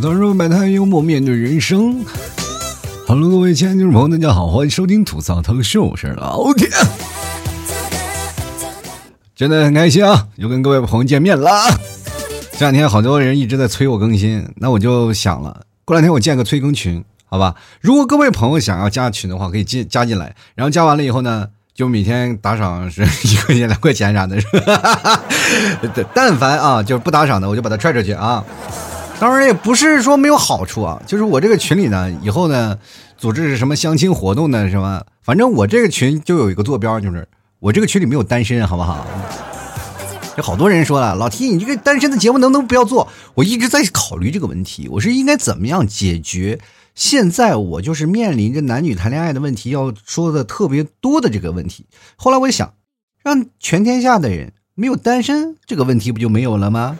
吐槽说百态幽默面对人生。Hello，各位亲爱的听众朋友，大家好，欢迎收听吐槽腾秀，我是老铁。真的很开心啊，又跟各位朋友见面了。这两天好多人一直在催我更新，那我就想了，过两天我建个催更群，好吧？如果各位朋友想要加群的话，可以进加进来，然后加完了以后呢，就每天打赏是一块钱、两块钱啥的，是吧？但凡啊，就是不打赏的，我就把他踹出去啊。当然也不是说没有好处啊，就是我这个群里呢，以后呢，组织什么相亲活动呢，什么，反正我这个群就有一个坐标，就是我这个群里没有单身，好不好？有好多人说了，老 T，你这个单身的节目能不能不要做？我一直在考虑这个问题，我是应该怎么样解决？现在我就是面临着男女谈恋爱的问题，要说的特别多的这个问题。后来我就想，让全天下的人没有单身这个问题，不就没有了吗？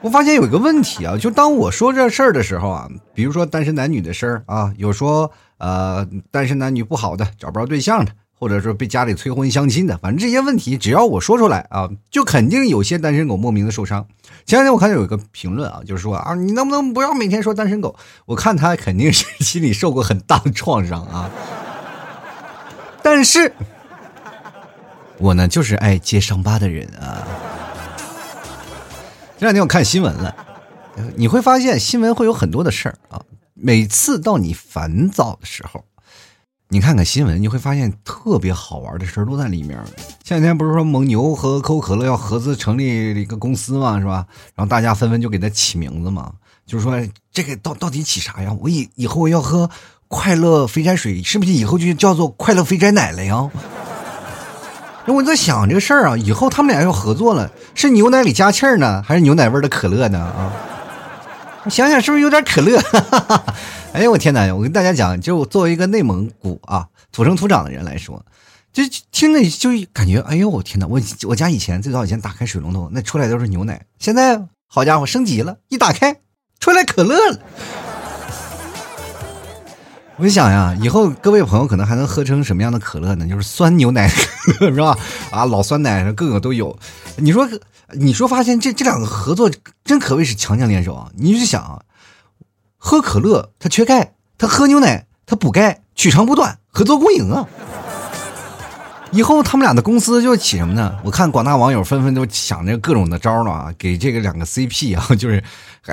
我发现有一个问题啊，就当我说这事儿的时候啊，比如说单身男女的事儿啊，有说呃单身男女不好的，找不着对象的，或者说被家里催婚相亲的，反正这些问题只要我说出来啊，就肯定有些单身狗莫名的受伤。前两天我看到有一个评论啊，就是说啊，你能不能不要每天说单身狗？我看他肯定是心里受过很大的创伤啊。但是，我呢就是爱揭伤疤的人啊。这两天我看新闻了，你会发现新闻会有很多的事儿啊。每次到你烦躁的时候，你看看新闻，你会发现特别好玩的事儿都在里面。前两天不是说蒙牛和可口可乐要合资成立一个公司嘛，是吧？然后大家纷纷就给它起名字嘛，就是说这个到到底起啥呀？我以以后要喝快乐肥宅水，是不是以后就叫做快乐肥宅奶了呀？我在想这个事儿啊，以后他们俩要合作了，是牛奶里加气儿呢，还是牛奶味的可乐呢？啊，想想是不是有点可乐？哎呀，我天哪！我跟大家讲，就作为一个内蒙古啊土生土长的人来说，就听着就感觉，哎呦，我天哪！我我家以前最早以前打开水龙头，那出来都是牛奶，现在好家伙升级了，一打开出来可乐了。我就想呀，以后各位朋友可能还能喝成什么样的可乐呢？就是酸牛奶，是吧？啊，老酸奶，各个都有。你说，你说，发现这这两个合作真可谓是强强联手啊！你就想，喝可乐它缺钙，它喝牛奶它补钙，取长补短，合作共赢啊！以后他们俩的公司就起什么呢？我看广大网友纷纷都想着各种的招呢啊，给这个两个 CP 啊，就是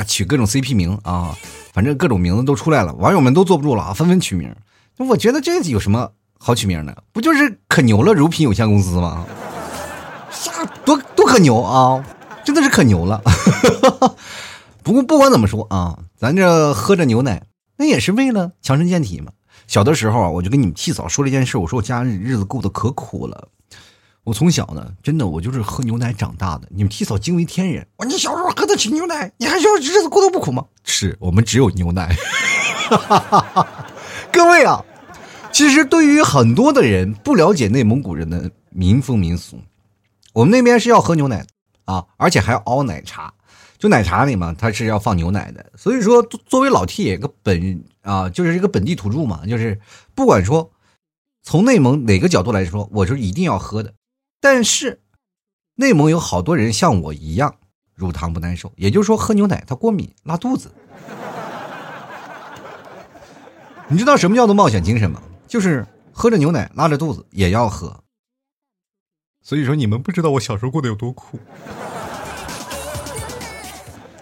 取各种 CP 名啊。反正各种名字都出来了，网友们都坐不住了啊，纷纷取名。我觉得这有什么好取名的？不就是可牛了乳品有限公司吗？啥多多可牛啊！真的是可牛了。不过不管怎么说啊，咱这喝着牛奶，那也是为了强身健体嘛。小的时候啊，我就跟你们替嫂说了一件事，我说我家日子过得可苦了。我从小呢，真的我就是喝牛奶长大的。你们替嫂惊为天人，我你小时候喝得起牛奶，你还说日子过得不苦吗？是我们只有牛奶。各位啊，其实对于很多的人不了解内蒙古人的民风民俗，我们那边是要喝牛奶啊，而且还要熬奶茶。就奶茶里嘛，它是要放牛奶的。所以说，作为老 T 一个本啊，就是一个本地土著嘛，就是不管说从内蒙哪个角度来说，我是一定要喝的。但是，内蒙有好多人像我一样乳糖不耐受，也就是说喝牛奶他过敏拉肚子。你知道什么叫做冒险精神吗？就是喝着牛奶拉着肚子也要喝。所以说你们不知道我小时候过得有多苦。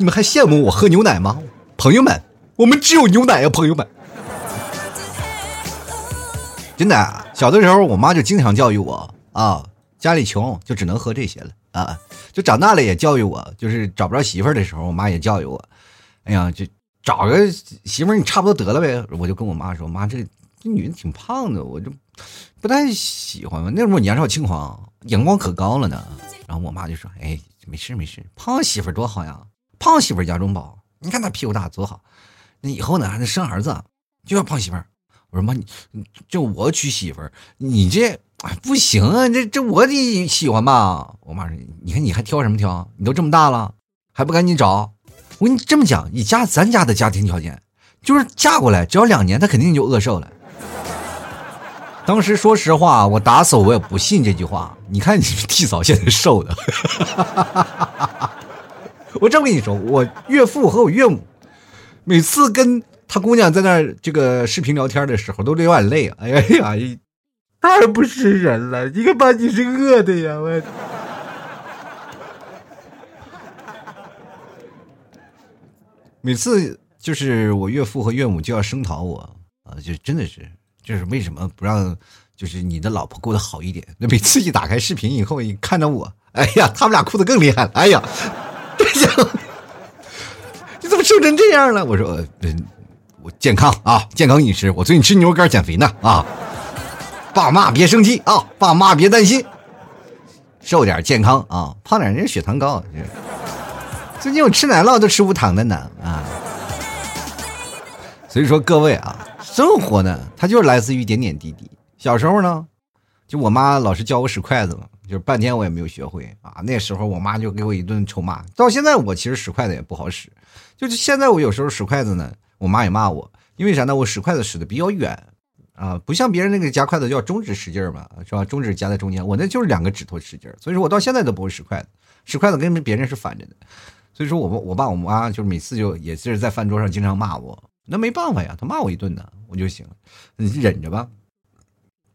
你们还羡慕我喝牛奶吗？朋友们，我们只有牛奶呀，朋友们。真的，小的时候我妈就经常教育我啊。家里穷，就只能喝这些了啊！就长大了也教育我，就是找不着媳妇儿的时候，我妈也教育我。哎呀，就找个媳妇儿，你差不多得了呗。我就跟我妈说：“妈，这这女的挺胖的，我就不太喜欢嘛。”那时候年少轻狂，眼光可高了呢。然后我妈就说：“哎，没事没事，胖媳妇儿多好呀，胖媳妇儿家中宝。你看她屁股大多好，那以后呢还能生儿子，就要胖媳妇儿。”我说妈，你就我娶媳妇儿，你这。哎，不行啊，这这我得喜欢吧？我妈说，你看你还挑什么挑？你都这么大了，还不赶紧找？我跟你这么讲，以家咱家的家庭条件，就是嫁过来只要两年，她肯定就饿瘦了。当时说实话，我打死我也不信这句话。你看你替嫂现在瘦的，我这么跟你说，我岳父和我岳母每次跟他姑娘在那儿这个视频聊天的时候，都流眼泪。哎呀呀，太不是人了！你看把你是饿的呀，我。每次就是我岳父和岳母就要声讨我啊，就真的是，就是为什么不让就是你的老婆过得好一点？那每次一打开视频以后，一看到我，哎呀，他们俩哭的更厉害了。哎呀，你怎么瘦成这样了？我说，嗯，我健康啊，健康饮食，我最近吃牛肉干减肥呢啊。爸妈别生气啊，爸妈别担心，瘦点健康啊，胖点人血糖高。最近我吃奶酪都吃无糖的呢啊，所以说各位啊，生活呢它就是来自于点点滴滴。小时候呢，就我妈老是教我使筷子嘛，就是半天我也没有学会啊。那时候我妈就给我一顿臭骂。到现在我其实使筷子也不好使，就是现在我有时候使筷子呢，我妈也骂我，因为啥呢？我使筷子使的比较远啊，不像别人那个夹筷子叫中指使劲儿嘛，是吧？中指夹在中间，我那就是两个指头使劲儿，所以说我到现在都不会使筷子，使筷子跟别人是反着的。所以说，我我爸我妈就是每次就也是在饭桌上经常骂我，那没办法呀，他骂我一顿呢，我就行，你忍着吧。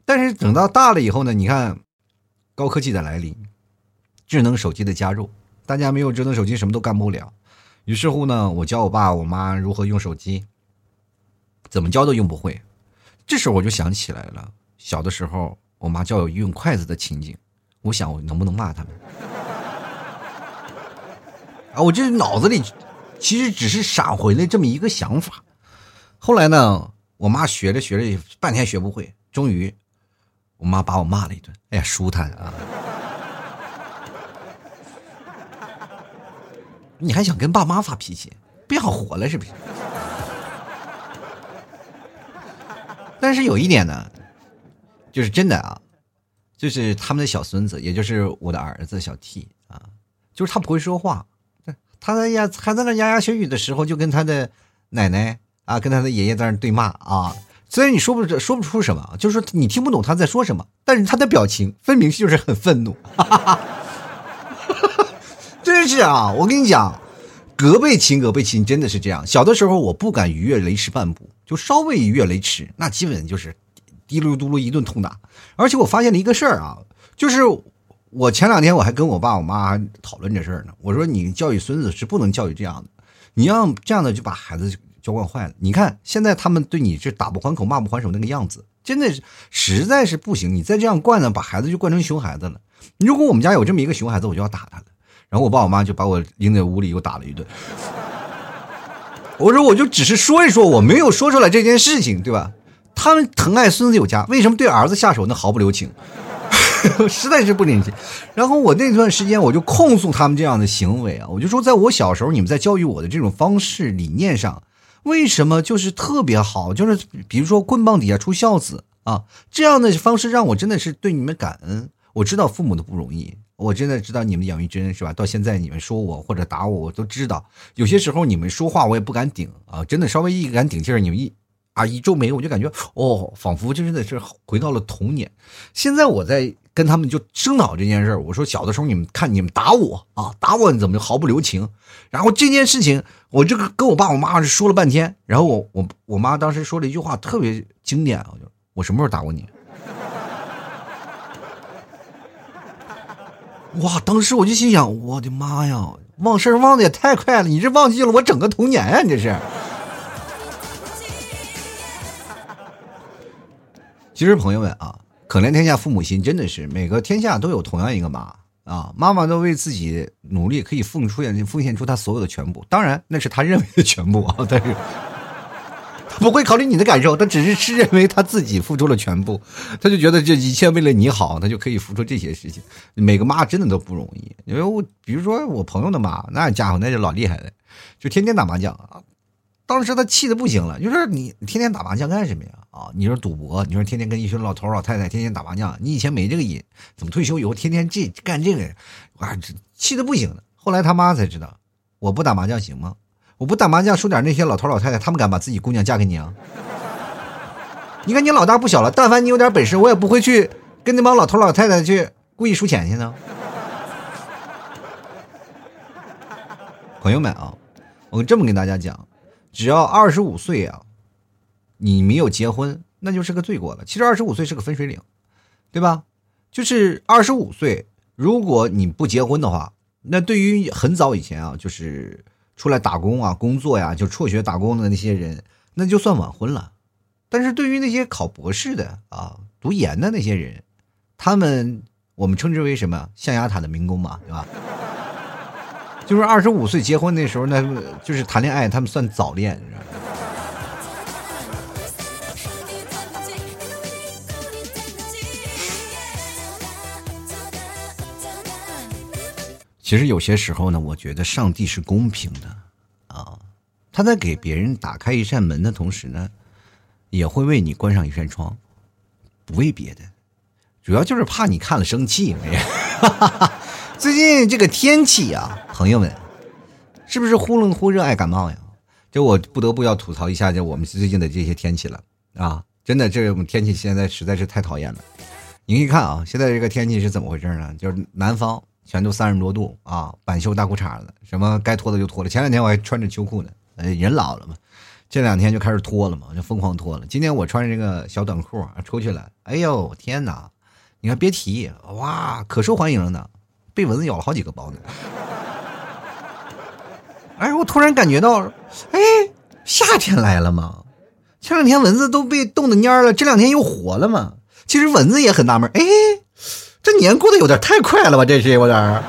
但是等到大了以后呢，你看，高科技的来临，智能手机的加入，大家没有智能手机什么都干不了。于是乎呢，我教我爸我妈如何用手机，怎么教都用不会。这时候我就想起来了，小的时候我妈教我用筷子的情景，我想我能不能骂他们。啊，我这脑子里其实只是闪回了这么一个想法。后来呢，我妈学着学着半天学不会，终于我妈把我骂了一顿。哎呀，舒坦啊！你还想跟爸妈发脾气？不想活了是不是？但是有一点呢，就是真的啊，就是他们的小孙子，也就是我的儿子小 T 啊，就是他不会说话。他在呀，还在那牙牙学语的时候，就跟他的奶奶啊，跟他的爷爷在那对骂啊。虽然你说不出说不出什么，就是你听不懂他在说什么，但是他的表情分明就是很愤怒。哈哈哈真是啊，我跟你讲，隔辈亲，隔辈亲，真的是这样。小的时候我不敢逾越雷池半步，就稍微逾越雷池，那基本就是滴噜嘟噜一顿痛打。而且我发现了一个事儿啊，就是。我前两天我还跟我爸我妈讨论这事儿呢。我说你教育孙子是不能教育这样的，你要这样的就把孩子教惯坏了。你看现在他们对你是打不还口骂不还手那个样子，真的是实在是不行。你再这样惯呢，把孩子就惯成熊孩子了。如果我们家有这么一个熊孩子，我就要打他了。然后我爸我妈就把我拎在屋里又打了一顿。我说我就只是说一说，我没有说出来这件事情，对吧？他们疼爱孙子有加，为什么对儿子下手那毫不留情？实在是不领情，然后我那段时间我就控诉他们这样的行为啊，我就说，在我小时候，你们在教育我的这种方式理念上，为什么就是特别好？就是比如说棍棒底下出孝子啊，这样的方式让我真的是对你们感恩。我知道父母的不容易，我真的知道你们养育之恩是吧？到现在你们说我或者打我，我都知道。有些时候你们说话我也不敢顶啊，真的稍微一敢顶劲儿，你们一。啊，一皱眉，我就感觉哦，仿佛真的是回到了童年。现在我在跟他们就声讨这件事儿，我说小的时候你们看你们打我啊，打我你怎么就毫不留情？然后这件事情，我这个跟我爸我妈是说了半天，然后我我我妈当时说了一句话特别经典，我就我什么时候打过你？哇！当时我就心想，我的妈呀，忘事儿忘的也太快了，你这忘记了我整个童年呀，你这是。其实朋友们啊，可怜天下父母心，真的是每个天下都有同样一个妈啊，妈妈都为自己努力，可以奉出奉献出她所有的全部，当然那是他认为的全部 啊，但是不会考虑你的感受，他只是是认为他自己付出了全部，他就觉得这一切为了你好，他就可以付出这些事情。每个妈真的都不容易，因为我比如说我朋友的妈，那家伙那就老厉害了，就天天打麻将啊。当时他气的不行了，就是你天天打麻将干什么呀？啊，你说赌博，你说天天跟一群老头老太太天天打麻将，你以前没这个瘾，怎么退休以后天天这干这个？哇，气的不行了。后来他妈才知道，我不打麻将行吗？我不打麻将输点那些老头老太太，他们敢把自己姑娘嫁给你啊？你看你老大不小了，但凡你有点本事，我也不会去跟那帮老头老太太去故意输钱去呢。朋友们啊，我这么跟大家讲，只要二十五岁啊，你没有结婚，那就是个罪过了。其实二十五岁是个分水岭，对吧？就是二十五岁，如果你不结婚的话，那对于很早以前啊，就是出来打工啊、工作呀，就辍学打工的那些人，那就算晚婚了。但是对于那些考博士的啊、读研的那些人，他们我们称之为什么象牙塔的民工嘛，对吧？就是二十五岁结婚那时候呢，就是谈恋爱，他们算早恋，你知道？其实有些时候呢，我觉得上帝是公平的啊，他在给别人打开一扇门的同时呢，也会为你关上一扇窗，不为别的，主要就是怕你看了生气。哈哈最近这个天气啊，朋友们，是不是忽冷忽热爱感冒呀？这我不得不要吐槽一下，就我们最近的这些天气了啊！真的，这种天气现在实在是太讨厌了。你可以看啊，现在这个天气是怎么回事呢？就是南方全都三十多度啊，板袖大裤衩子，什么该脱的就脱了。前两天我还穿着秋裤呢，呃，人老了嘛，这两天就开始脱了嘛，就疯狂脱了。今天我穿着这个小短裤出去了，哎呦天哪！你看别提哇，可受欢迎了呢，被蚊子咬了好几个包呢。哎，我突然感觉到，哎，夏天来了吗？前两天蚊子都被冻得蔫了，这两天又活了嘛。其实蚊子也很纳闷，哎，这年过得有点太快了吧？这是有点，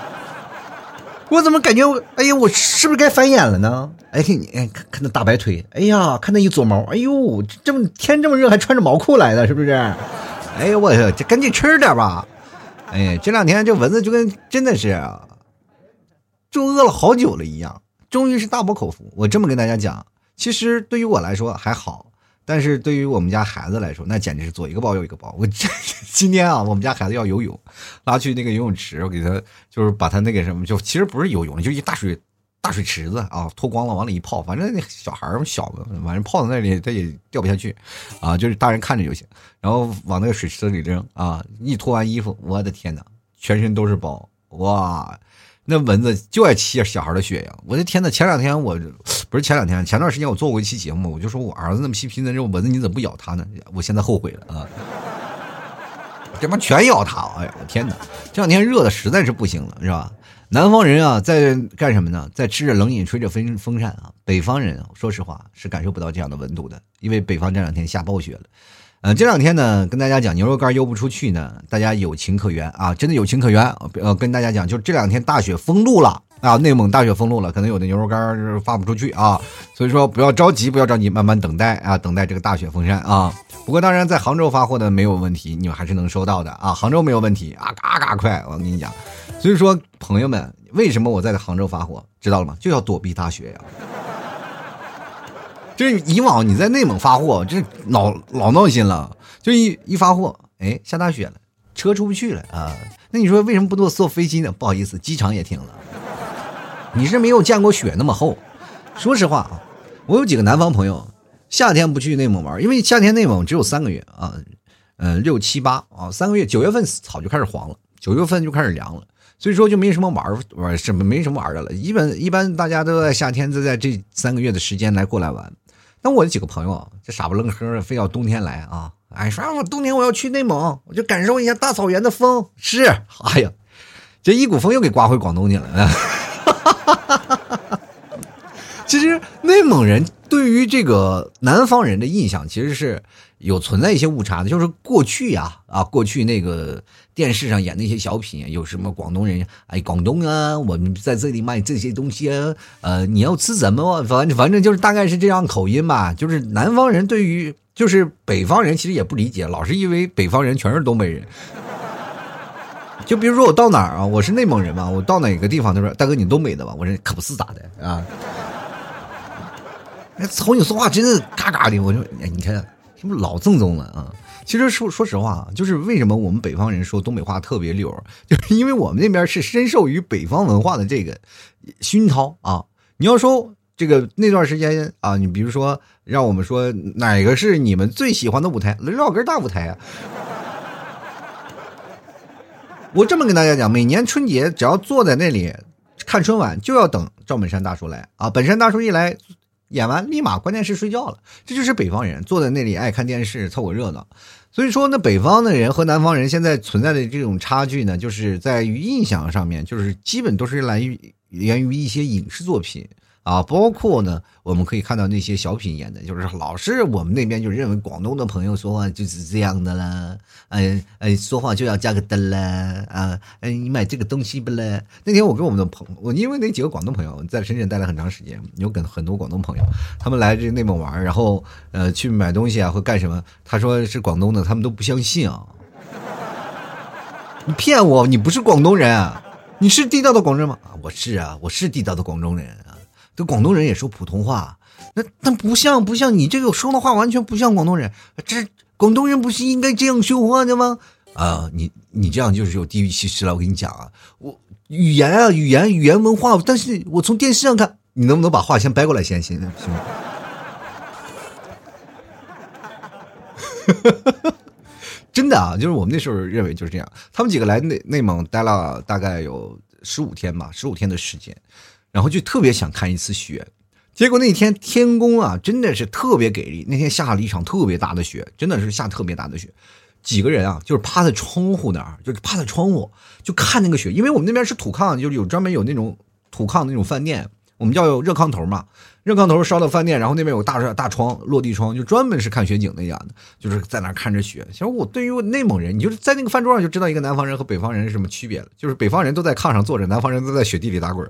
我怎么感觉我，哎呀，我是不是该繁衍了呢？哎，看你，哎，看那大白腿，哎呀，看那一撮毛，哎呦，这么天这么热，还穿着毛裤来的，是不是？哎呦，我这赶紧吃点吧。哎，这两天这蚊子就跟真的是，就饿了好久了一样。终于是大饱口福。我这么跟大家讲，其实对于我来说还好，但是对于我们家孩子来说，那简直是左一个包右一个包。我这今天啊，我们家孩子要游泳，拉去那个游泳池，我给他就是把他那个什么，就其实不是游泳，就一大水大水池子啊，脱光了往里一泡，反正那小孩儿小的，反正泡在那里他也掉不下去啊，就是大人看着就行。然后往那个水池子里扔啊，一脱完衣服，我的天哪，全身都是包哇！那蚊子就爱吸小孩的血呀！我的天呐，前两天我不是前两天，前段时间我做过一期节目，我就说我儿子那么细皮嫩肉，蚊子你怎么不咬他呢？我现在后悔了啊！这帮全咬他！哎呀，我天哪！这两天热的实在是不行了，是吧？南方人啊，在干什么呢？在吃着冷饮，吹着风风扇啊。北方人说实话是感受不到这样的温度的，因为北方这两天下暴雪了。嗯，这两天呢，跟大家讲牛肉干邮不出去呢，大家有情可原啊，真的有情可原。呃，跟大家讲，就这两天大雪封路了啊，内蒙大雪封路了，可能有的牛肉干发不出去啊，所以说不要着急，不要着急，慢慢等待啊，等待这个大雪封山啊。不过当然，在杭州发货的没有问题，你们还是能收到的啊，杭州没有问题啊，嘎嘎快，我跟你讲。所以说，朋友们，为什么我在杭州发货，知道了吗？就要躲避大雪呀。就是以往你在内蒙发货，这老老闹心了。就一一发货，哎，下大雪了，车出不去了啊。那你说为什么不坐坐飞机呢？不好意思，机场也停了。你是没有见过雪那么厚。说实话啊，我有几个南方朋友，夏天不去内蒙玩，因为夏天内蒙只有三个月啊，呃，六七八啊，三个月，九月份草就开始黄了，九月份就开始凉了，所以说就没什么玩玩什么没什么玩的了。一般一般大家都在夏天，都在这三个月的时间来过来玩。那我的几个朋友啊，这傻不愣呵的，非要冬天来啊！哎，说我冬天我要去内蒙，我就感受一下大草原的风。是，哎呀，这一股风又给刮回广东去了。哈哈哈哈哈其实内蒙人对于这个南方人的印象，其实是有存在一些误差的。就是过去呀，啊，过去那个电视上演那些小品，有什么广东人，哎，广东啊，我们在这里卖这些东西啊，呃，你要吃什么？反正反正就是大概是这样口音吧。就是南方人对于就是北方人其实也不理解，老是以为北方人全是东北人。就比如说我到哪儿啊，我是内蒙人嘛，我到哪个地方他说大哥你东北的吧？我说可不是咋的啊。哎，瞅你说话真是嘎嘎的，我说，哎，你看，是不是老正宗了啊？其实说说实话啊，就是为什么我们北方人说东北话特别溜，就是因为我们那边是深受于北方文化的这个熏陶啊。你要说这个那段时间啊，你比如说让我们说哪个是你们最喜欢的舞台，绕根大舞台啊。我这么跟大家讲，每年春节只要坐在那里。看春晚就要等赵本山大叔来啊！本山大叔一来，演完立马关电视睡觉了。这就是北方人坐在那里爱看电视凑个热闹。所以说呢，北方的人和南方人现在存在的这种差距呢，就是在于印象上面，就是基本都是来源于一些影视作品。啊，包括呢，我们可以看到那些小品演的，就是老是我们那边就认为广东的朋友说话就是这样的啦，哎哎，说话就要加个的啦，啊，哎，你买这个东西不啦？那天我跟我们的朋，我因为那几个广东朋友在深圳待了很长时间，有跟很多广东朋友，他们来这内蒙玩，然后呃去买东西啊或干什么，他说是广东的，他们都不相信啊，你骗我，你不是广东人，你是地道的广州人吗？啊，我是啊，我是地道的广东人啊。这广东人也说普通话，那那不像不像你这个说的话完全不像广东人。这广东人不是应该这样说话的吗？啊，你你这样就是有地域歧视了。我跟你讲啊，我语言啊语言语言文化，但是我从电视上看，你能不能把话先掰过来先行行吗？真的啊，就是我们那时候认为就是这样。他们几个来内内蒙待了大概有十五天吧，十五天的时间。然后就特别想看一次雪，结果那天天公啊真的是特别给力，那天下了一场特别大的雪，真的是下特别大的雪。几个人啊，就是趴在窗户那儿，就是趴在窗户就看那个雪，因为我们那边是土炕，就是有专门有那种土炕那种饭店，我们叫热炕头嘛，热炕头烧的饭店，然后那边有大大窗落地窗，就专门是看雪景那样的，就是在那看着雪。其实我对于内蒙人，你就是在那个饭桌上就知道一个南方人和北方人是什么区别了，就是北方人都在炕上坐着，南方人都在雪地里打滚。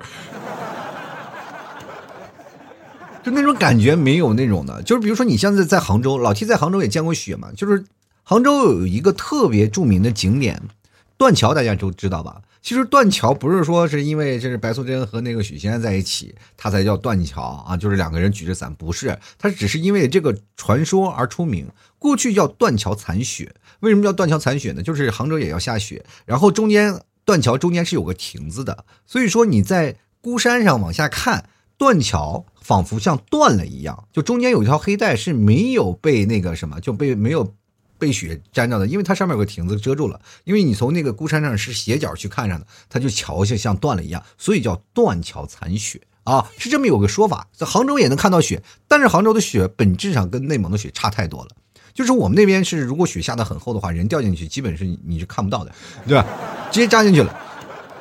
就那种感觉没有那种的，就是比如说你现在在杭州，老 T 在杭州也见过雪嘛。就是杭州有一个特别著名的景点，断桥，大家都知道吧？其实断桥不是说是因为这是白素贞和那个许仙在一起，它才叫断桥啊，就是两个人举着伞，不是，它只是因为这个传说而出名。过去叫断桥残雪，为什么叫断桥残雪呢？就是杭州也要下雪，然后中间断桥中间是有个亭子的，所以说你在孤山上往下看断桥。仿佛像断了一样，就中间有一条黑带是没有被那个什么，就被没有被雪沾着的，因为它上面有个亭子遮住了。因为你从那个孤山上是斜角去看上的，它就桥像像断了一样，所以叫断桥残雪啊，是这么有个说法。在杭州也能看到雪，但是杭州的雪本质上跟内蒙的雪差太多了。就是我们那边是，如果雪下的很厚的话，人掉进去基本是你是看不到的，对吧？直接扎进去了。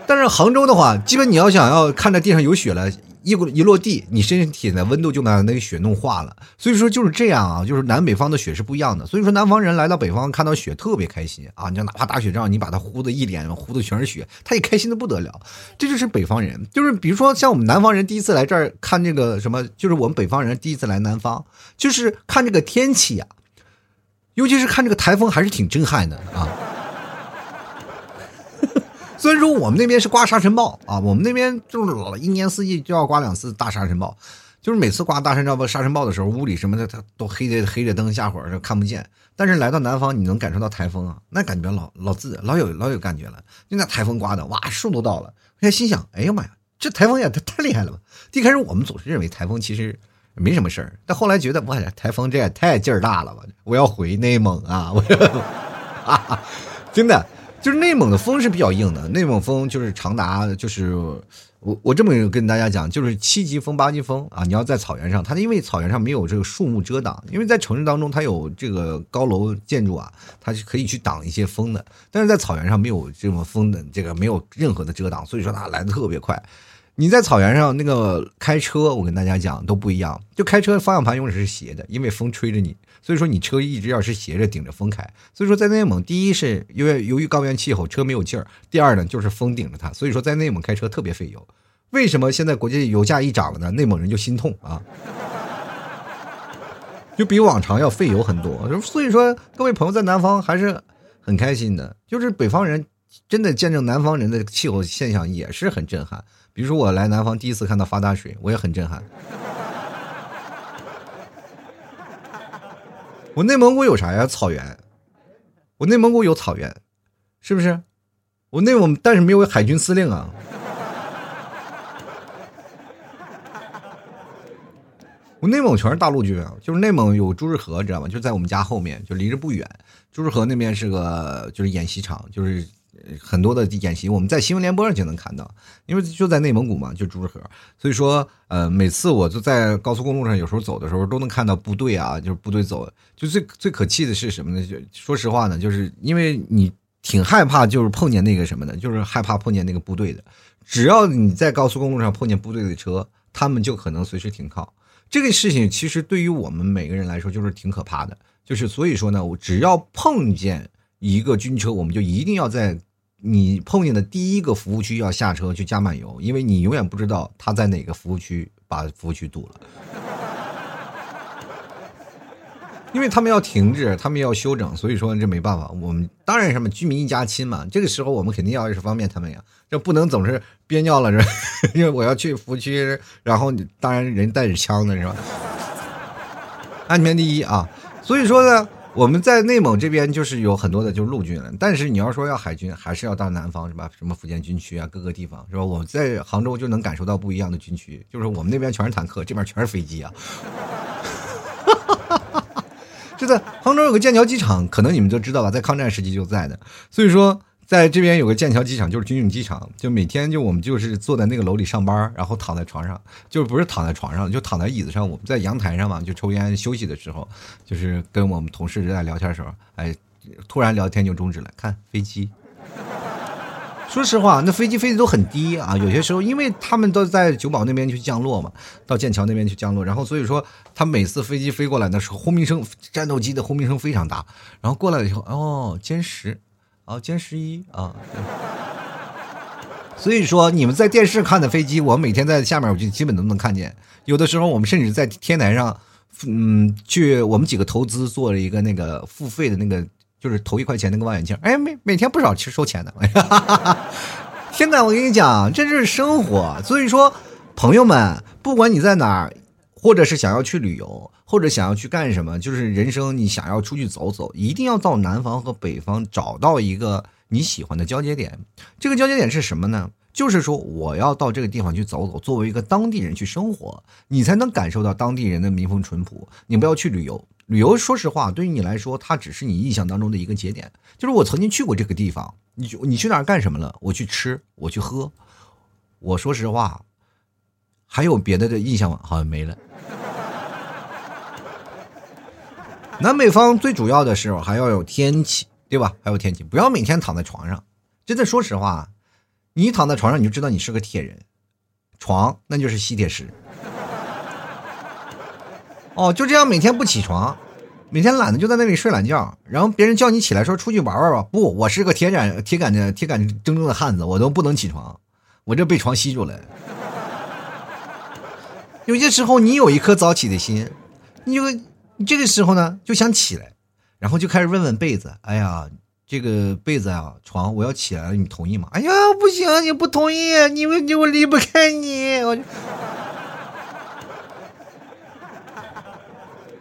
但是杭州的话，基本你要想要看着地上有雪了。一一落地，你身体的温度就把那个雪弄化了。所以说就是这样啊，就是南北方的雪是不一样的。所以说南方人来到北方看到雪特别开心啊，你就哪怕打雪仗，你把他呼的一脸呼的全是雪，他也开心的不得了。这就是北方人，就是比如说像我们南方人第一次来这儿看这个什么，就是我们北方人第一次来南方，就是看这个天气呀，尤其是看这个台风，还是挺震撼的啊。虽然说我们那边是刮沙尘暴啊，我们那边就是老一年四季就要刮两次大沙尘暴，就是每次刮大沙尘暴沙尘暴的时候，屋里什么的它都黑着黑着灯，下火儿看不见。但是来到南方，你能感受到台风啊，那感觉老老自老有老有感觉了。就那台风刮的，哇，树都倒了。现在心想，哎呀妈呀，这台风也太太厉害了吧！一开始我们总是认为台风其实没什么事儿，但后来觉得，哇，台风这也太劲儿大了吧！我要回内蒙啊，我要，真的。就是内蒙的风是比较硬的，内蒙风就是长达就是我我这么跟大家讲，就是七级风八级风啊！你要在草原上，它因为草原上没有这个树木遮挡，因为在城市当中它有这个高楼建筑啊，它是可以去挡一些风的，但是在草原上没有这种风的这个没有任何的遮挡，所以说它来的特别快。你在草原上那个开车，我跟大家讲都不一样，就开车方向盘永远是斜的，因为风吹着你。所以说你车一直要是斜着顶着风开，所以说在内蒙，第一是因为由于高原气候车没有劲儿，第二呢就是风顶着它，所以说在内蒙开车特别费油。为什么现在国际油价一涨了呢？内蒙人就心痛啊，就比往常要费油很多。所以说各位朋友在南方还是很开心的，就是北方人真的见证南方人的气候现象也是很震撼。比如说我来南方第一次看到发大水，我也很震撼。我内蒙古有啥呀？草原，我内蒙古有草原，是不是？我内蒙但是没有海军司令啊。我内蒙全是大陆军啊，就是内蒙有朱日河，知道吗？就在我们家后面，就离着不远。朱日河那边是个就是演习场，就是很多的演习，我们在新闻联播上就能看到，因为就在内蒙古嘛，就朱河，所以说呃，每次我就在高速公路上，有时候走的时候都能看到部队啊，就是部队走，就最最可气的是什么呢？就说实话呢，就是因为你挺害怕，就是碰见那个什么的，就是害怕碰见那个部队的，只要你在高速公路上碰见部队的车，他们就可能随时停靠。这个事情其实对于我们每个人来说就是挺可怕的，就是所以说呢，我只要碰见一个军车，我们就一定要在你碰见的第一个服务区要下车去加满油，因为你永远不知道他在哪个服务区把服务区堵了，因为他们要停止，他们要休整，所以说这没办法。我们当然什么居民一家亲嘛，这个时候我们肯定要是方便他们呀。这不能总是憋尿了，是吧？因为我要去服务区，然后当然人带着枪的是吧？安全第一啊！所以说呢，我们在内蒙这边就是有很多的就是陆军了，但是你要说要海军，还是要到南方是吧？什么福建军区啊，各个地方是吧？我在杭州就能感受到不一样的军区，就是我们那边全是坦克，这边全是飞机啊！就在杭州有个剑桥机场，可能你们都知道吧，在抗战时期就在的，所以说。在这边有个剑桥机场，就是军用机场，就每天就我们就是坐在那个楼里上班，然后躺在床上，就不是躺在床上，就躺在椅子上。我们在阳台上嘛，就抽烟休息的时候，就是跟我们同事在聊天的时候，哎，突然聊天就终止了。看飞机，说实话，那飞机飞的都很低啊。有些时候，因为他们都在九堡那边去降落嘛，到剑桥那边去降落，然后所以说，他每次飞机飞过来的时候，轰鸣声，战斗机的轰鸣声非常大。然后过来了以后，哦，歼十。啊，歼十一啊，所以说你们在电视看的飞机，我每天在下面我就基本都能看见。有的时候我们甚至在天台上，嗯，去我们几个投资做了一个那个付费的那个，就是投一块钱那个望远镜，哎，每每天不少去收钱的。现在，我跟你讲，这就是生活。所以说，朋友们，不管你在哪儿。或者是想要去旅游，或者想要去干什么，就是人生你想要出去走走，一定要到南方和北方找到一个你喜欢的交接点。这个交接点是什么呢？就是说我要到这个地方去走走，作为一个当地人去生活，你才能感受到当地人的民风淳朴。你不要去旅游，旅游说实话，对于你来说，它只是你印象当中的一个节点。就是我曾经去过这个地方，你你去哪儿干什么了？我去吃，我去喝。我说实话，还有别的的印象吗？好像没了。南北方最主要的是还要有天气，对吧？还有天气，不要每天躺在床上。真的，说实话，你躺在床上，你就知道你是个铁人，床那就是吸铁石。哦，就这样每天不起床，每天懒得就在那里睡懒觉，然后别人叫你起来说出去玩玩吧，不，我是个铁杆铁杆的铁杆铮铮的汉子，我都不能起床，我这被床吸住了。有些时候，你有一颗早起的心，你就。你这个时候呢，就想起来，然后就开始问问被子：“哎呀，这个被子啊，床，我要起来了，你同意吗？”“哎呀，不行，你不同意，你们你我离不开你。”我就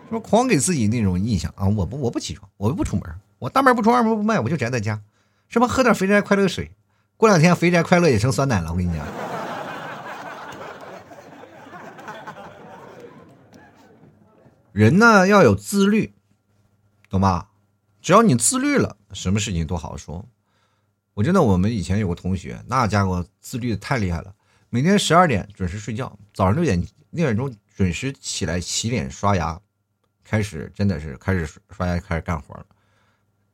说狂给自己那种印象啊！我不我不起床，我不出门，我大门不出二门不迈，我就宅在家，什么喝点肥宅快乐水，过两天肥宅快乐也成酸奶了，我跟你讲。人呢要有自律，懂吧？只要你自律了，什么事情都好说。我真的，我们以前有个同学，那家伙自律的太厉害了，每天十二点准时睡觉，早上六点六点钟准时起来洗脸刷牙，开始真的是开始刷牙开始干活了，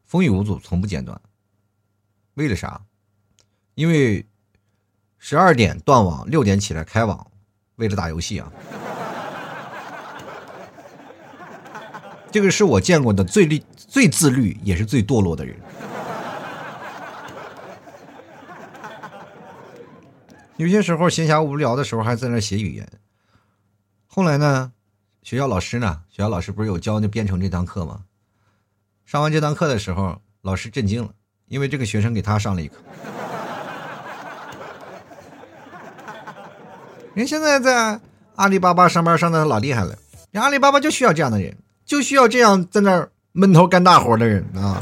风雨无阻，从不间断。为了啥？因为十二点断网，六点起来开网，为了打游戏啊。这个是我见过的最律、最自律，也是最堕落的人。有些时候闲暇无聊的时候，还在那写语言。后来呢，学校老师呢，学校老师不是有教那编程这堂课吗？上完这堂课的时候，老师震惊了，因为这个学生给他上了一课。人现在在阿里巴巴上班上的老厉害了，人阿里巴巴就需要这样的人。就需要这样在那儿闷头干大活的人啊！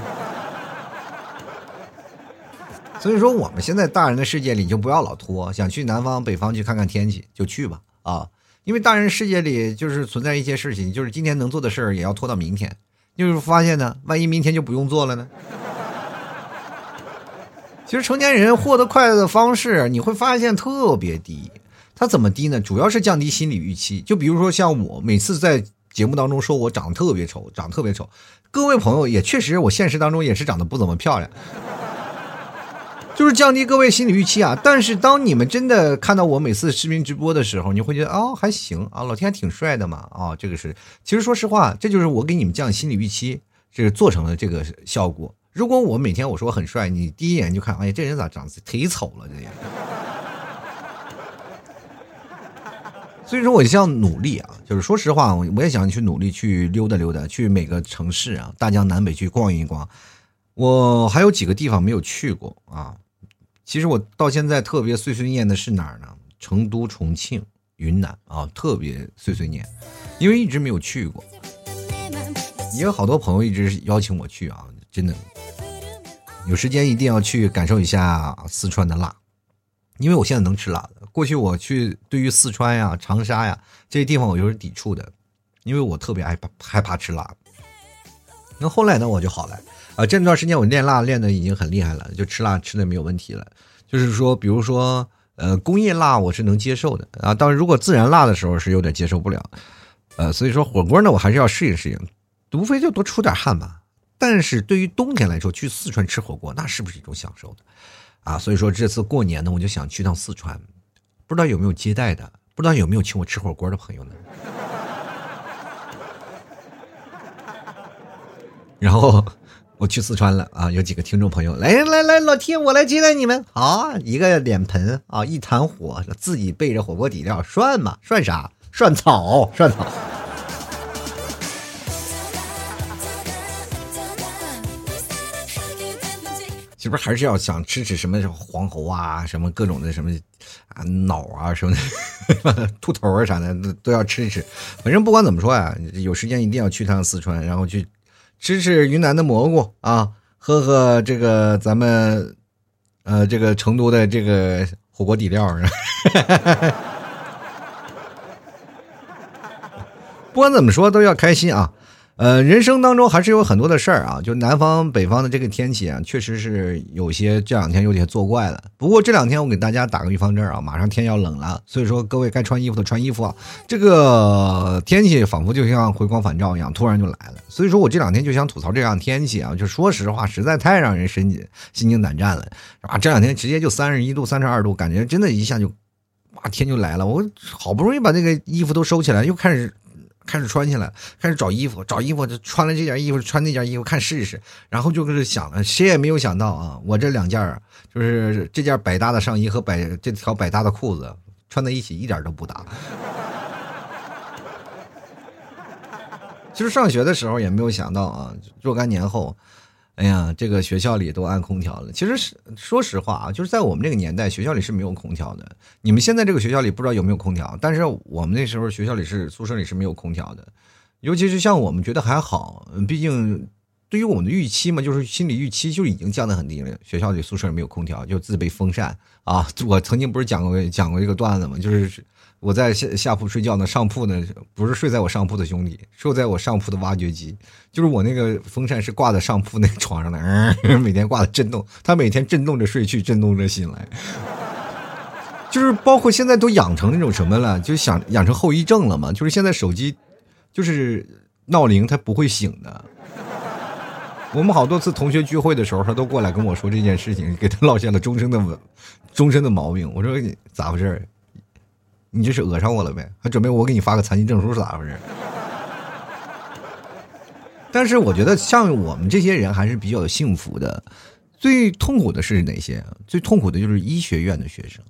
所以说，我们现在大人的世界里就不要老拖，想去南方、北方去看看天气就去吧啊！因为大人世界里就是存在一些事情，就是今天能做的事儿也要拖到明天，就是发现呢，万一明天就不用做了呢？其实成年人获得快乐的方式，你会发现特别低。它怎么低呢？主要是降低心理预期。就比如说像我每次在节目当中说我长得特别丑，长得特别丑，各位朋友也确实，我现实当中也是长得不怎么漂亮。就是降低各位心理预期啊！但是当你们真的看到我每次视频直播的时候，你会觉得哦还行啊，老天还挺帅的嘛啊！这个是，其实说实话，这就是我给你们降心理预期，这是做成了这个效果。如果我每天我说我很帅，你第一眼就看，哎，这人咋长得忒丑了这也。所以说，我就要努力啊！就是说实话，我我也想去努力去溜达溜达，去每个城市啊，大江南北去逛一逛。我还有几个地方没有去过啊。其实我到现在特别碎碎念的是哪儿呢？成都、重庆、云南啊，特别碎碎念，因为一直没有去过。也有好多朋友一直邀请我去啊，真的，有时间一定要去感受一下四川的辣，因为我现在能吃辣的。过去我去对于四川呀、长沙呀这些地方我就是抵触的，因为我特别害怕害怕吃辣。那后来呢，我就好了。啊，这段时间我练辣练的已经很厉害了，就吃辣吃的没有问题了。就是说，比如说，呃，工业辣我是能接受的啊，但是如果自然辣的时候是有点接受不了。呃，所以说火锅呢，我还是要适应适应，无非就多出点汗吧。但是对于冬天来说，去四川吃火锅那是不是一种享受的？啊，所以说这次过年呢，我就想去趟四川，不知道有没有接待的，不知道有没有请我吃火锅的朋友呢？然后。我去四川了啊，有几个听众朋友来来来，老铁，我来接待你们。好，一个脸盆啊，一坛火，自己备着火锅底料涮嘛，涮啥？涮草，涮草。是不是还是要想吃吃什么黄喉啊，什么各种的什么啊脑啊什么的，兔头啊啥的都要吃一吃。反正不管怎么说呀，有时间一定要去趟四川，然后去。吃吃云南的蘑菇啊，喝喝这个咱们，呃，这个成都的这个火锅底料不管怎么说，都要开心啊。呃，人生当中还是有很多的事儿啊，就南方北方的这个天气啊，确实是有些这两天有点作怪了。不过这两天我给大家打个预防针啊，马上天要冷了，所以说各位该穿衣服的穿衣服啊。这个天气仿佛就像回光返照一样，突然就来了。所以说我这两天就想吐槽这样天气啊，就说实话，实在太让人神心惊胆战了，啊，这两天直接就三十一度、三十二度，感觉真的一下就，哇，天就来了。我好不容易把这个衣服都收起来，又开始。开始穿起来，开始找衣服，找衣服就穿了这件衣服，穿那件衣服，看试试。然后就是想了，谁也没有想到啊，我这两件就是这件百搭的上衣和百这条百搭的裤子穿在一起一点都不搭。其实上学的时候也没有想到啊，若干年后。哎呀，这个学校里都安空调了。其实是说实话啊，就是在我们这个年代，学校里是没有空调的。你们现在这个学校里不知道有没有空调，但是我们那时候学校里是宿舍里是没有空调的。尤其是像我们觉得还好，毕竟对于我们的预期嘛，就是心理预期就已经降得很低了。学校里宿舍没有空调，就自备风扇啊。我曾经不是讲过讲过一个段子嘛，就是。我在下下铺睡觉呢，上铺呢不是睡在我上铺的兄弟，睡在我上铺的挖掘机，就是我那个风扇是挂在上铺那个床上的，嗯，每天挂的震动，他每天震动着睡去，震动着醒来，就是包括现在都养成那种什么了，就想养成后遗症了嘛，就是现在手机就是闹铃它不会醒的，我们好多次同学聚会的时候，他都过来跟我说这件事情，给他落下了终身的终身的毛病，我说咋回事？你这是讹上我了呗？还准备我给你发个残疾证书是咋回事？但是我觉得像我们这些人还是比较幸福的。最痛苦的是哪些？最痛苦的就是医学院的学生，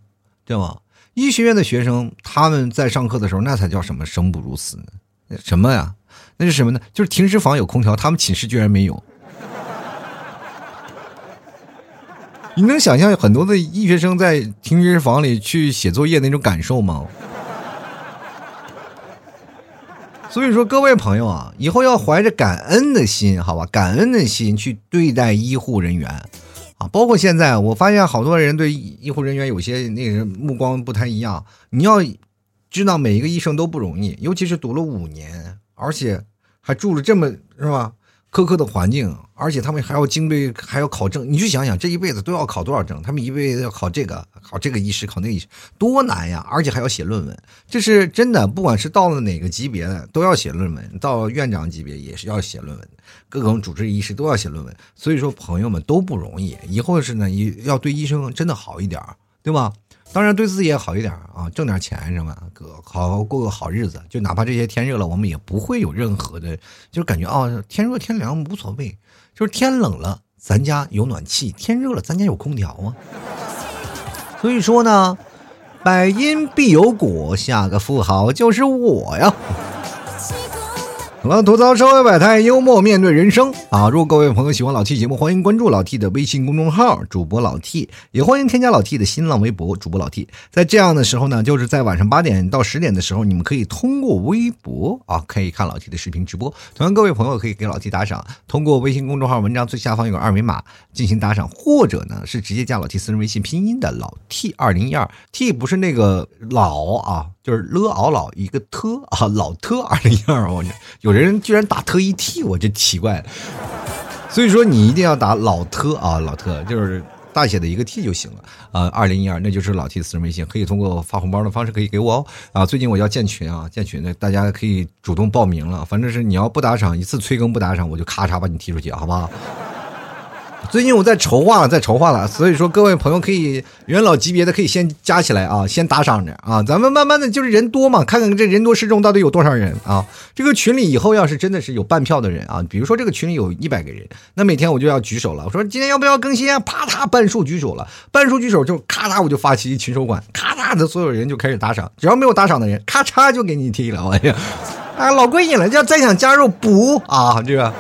对吗？医学院的学生他们在上课的时候，那才叫什么生不如死呢？什么呀？那是什么呢？就是停尸房有空调，他们寝室居然没有。你能想象很多的医学生在停尸房里去写作业那种感受吗？所以说，各位朋友啊，以后要怀着感恩的心，好吧，感恩的心去对待医护人员啊。包括现在，我发现好多人对医护人员有些那个目光不太一样。你要知道，每一个医生都不容易，尤其是读了五年，而且还住了这么是吧？苛刻的环境，而且他们还要经历，还要考证。你去想想，这一辈子都要考多少证？他们一辈子要考这个，考这个医师，考那个医师，多难呀！而且还要写论文，这是真的。不管是到了哪个级别的，都要写论文。到院长级别也是要写论文，各种主治医师都要写论文。所以说，朋友们都不容易。以后是呢，要对医生真的好一点，对吧？当然对自己也好一点啊，挣点钱什么？哥，好好过个好日子。就哪怕这些天热了，我们也不会有任何的，就是感觉啊，天热天凉无所谓。就是天冷了，咱家有暖气；天热了，咱家有空调啊。所以说呢，百因必有果，下个富豪就是我呀。好了，吐槽社会百态，幽默面对人生啊！如果各位朋友喜欢老 T 节目，欢迎关注老 T 的微信公众号，主播老 T，也欢迎添加老 T 的新浪微博，主播老 T。在这样的时候呢，就是在晚上八点到十点的时候，你们可以通过微博啊，可以看老 T 的视频直播。同样，各位朋友可以给老 T 打赏，通过微信公众号文章最下方有个二维码进行打赏，或者呢是直接加老 T 私人微信拼音的老 T 二零一二 T 不是那个老啊。就是了熬老一个特啊，老特二零一二，我有人居然打特一 T，我就奇怪了。所以说你一定要打老特啊，老特就是大写的一个 T 就行了啊。二零一二那就是老 T 私人微信，可以通过发红包的方式可以给我哦啊。最近我要建群啊，建群的大家可以主动报名了。反正是你要不打赏一次催更不打赏，我就咔嚓把你踢出去，好不好？最近我在筹划了，在筹划了，所以说各位朋友可以元老级别的可以先加起来啊，先打赏着啊，咱们慢慢的就是人多嘛，看看这人多势众到底有多少人啊。这个群里以后要是真的是有半票的人啊，比如说这个群里有一百个人，那每天我就要举手了，我说今天要不要更新啊？啪嗒半数举手了，半数举手就咔嚓我就发起群收款，咔嚓的所有人就开始打赏，只要没有打赏的人，咔嚓就给你踢了，哎呀，啊老过瘾了，要再想加入补啊这个。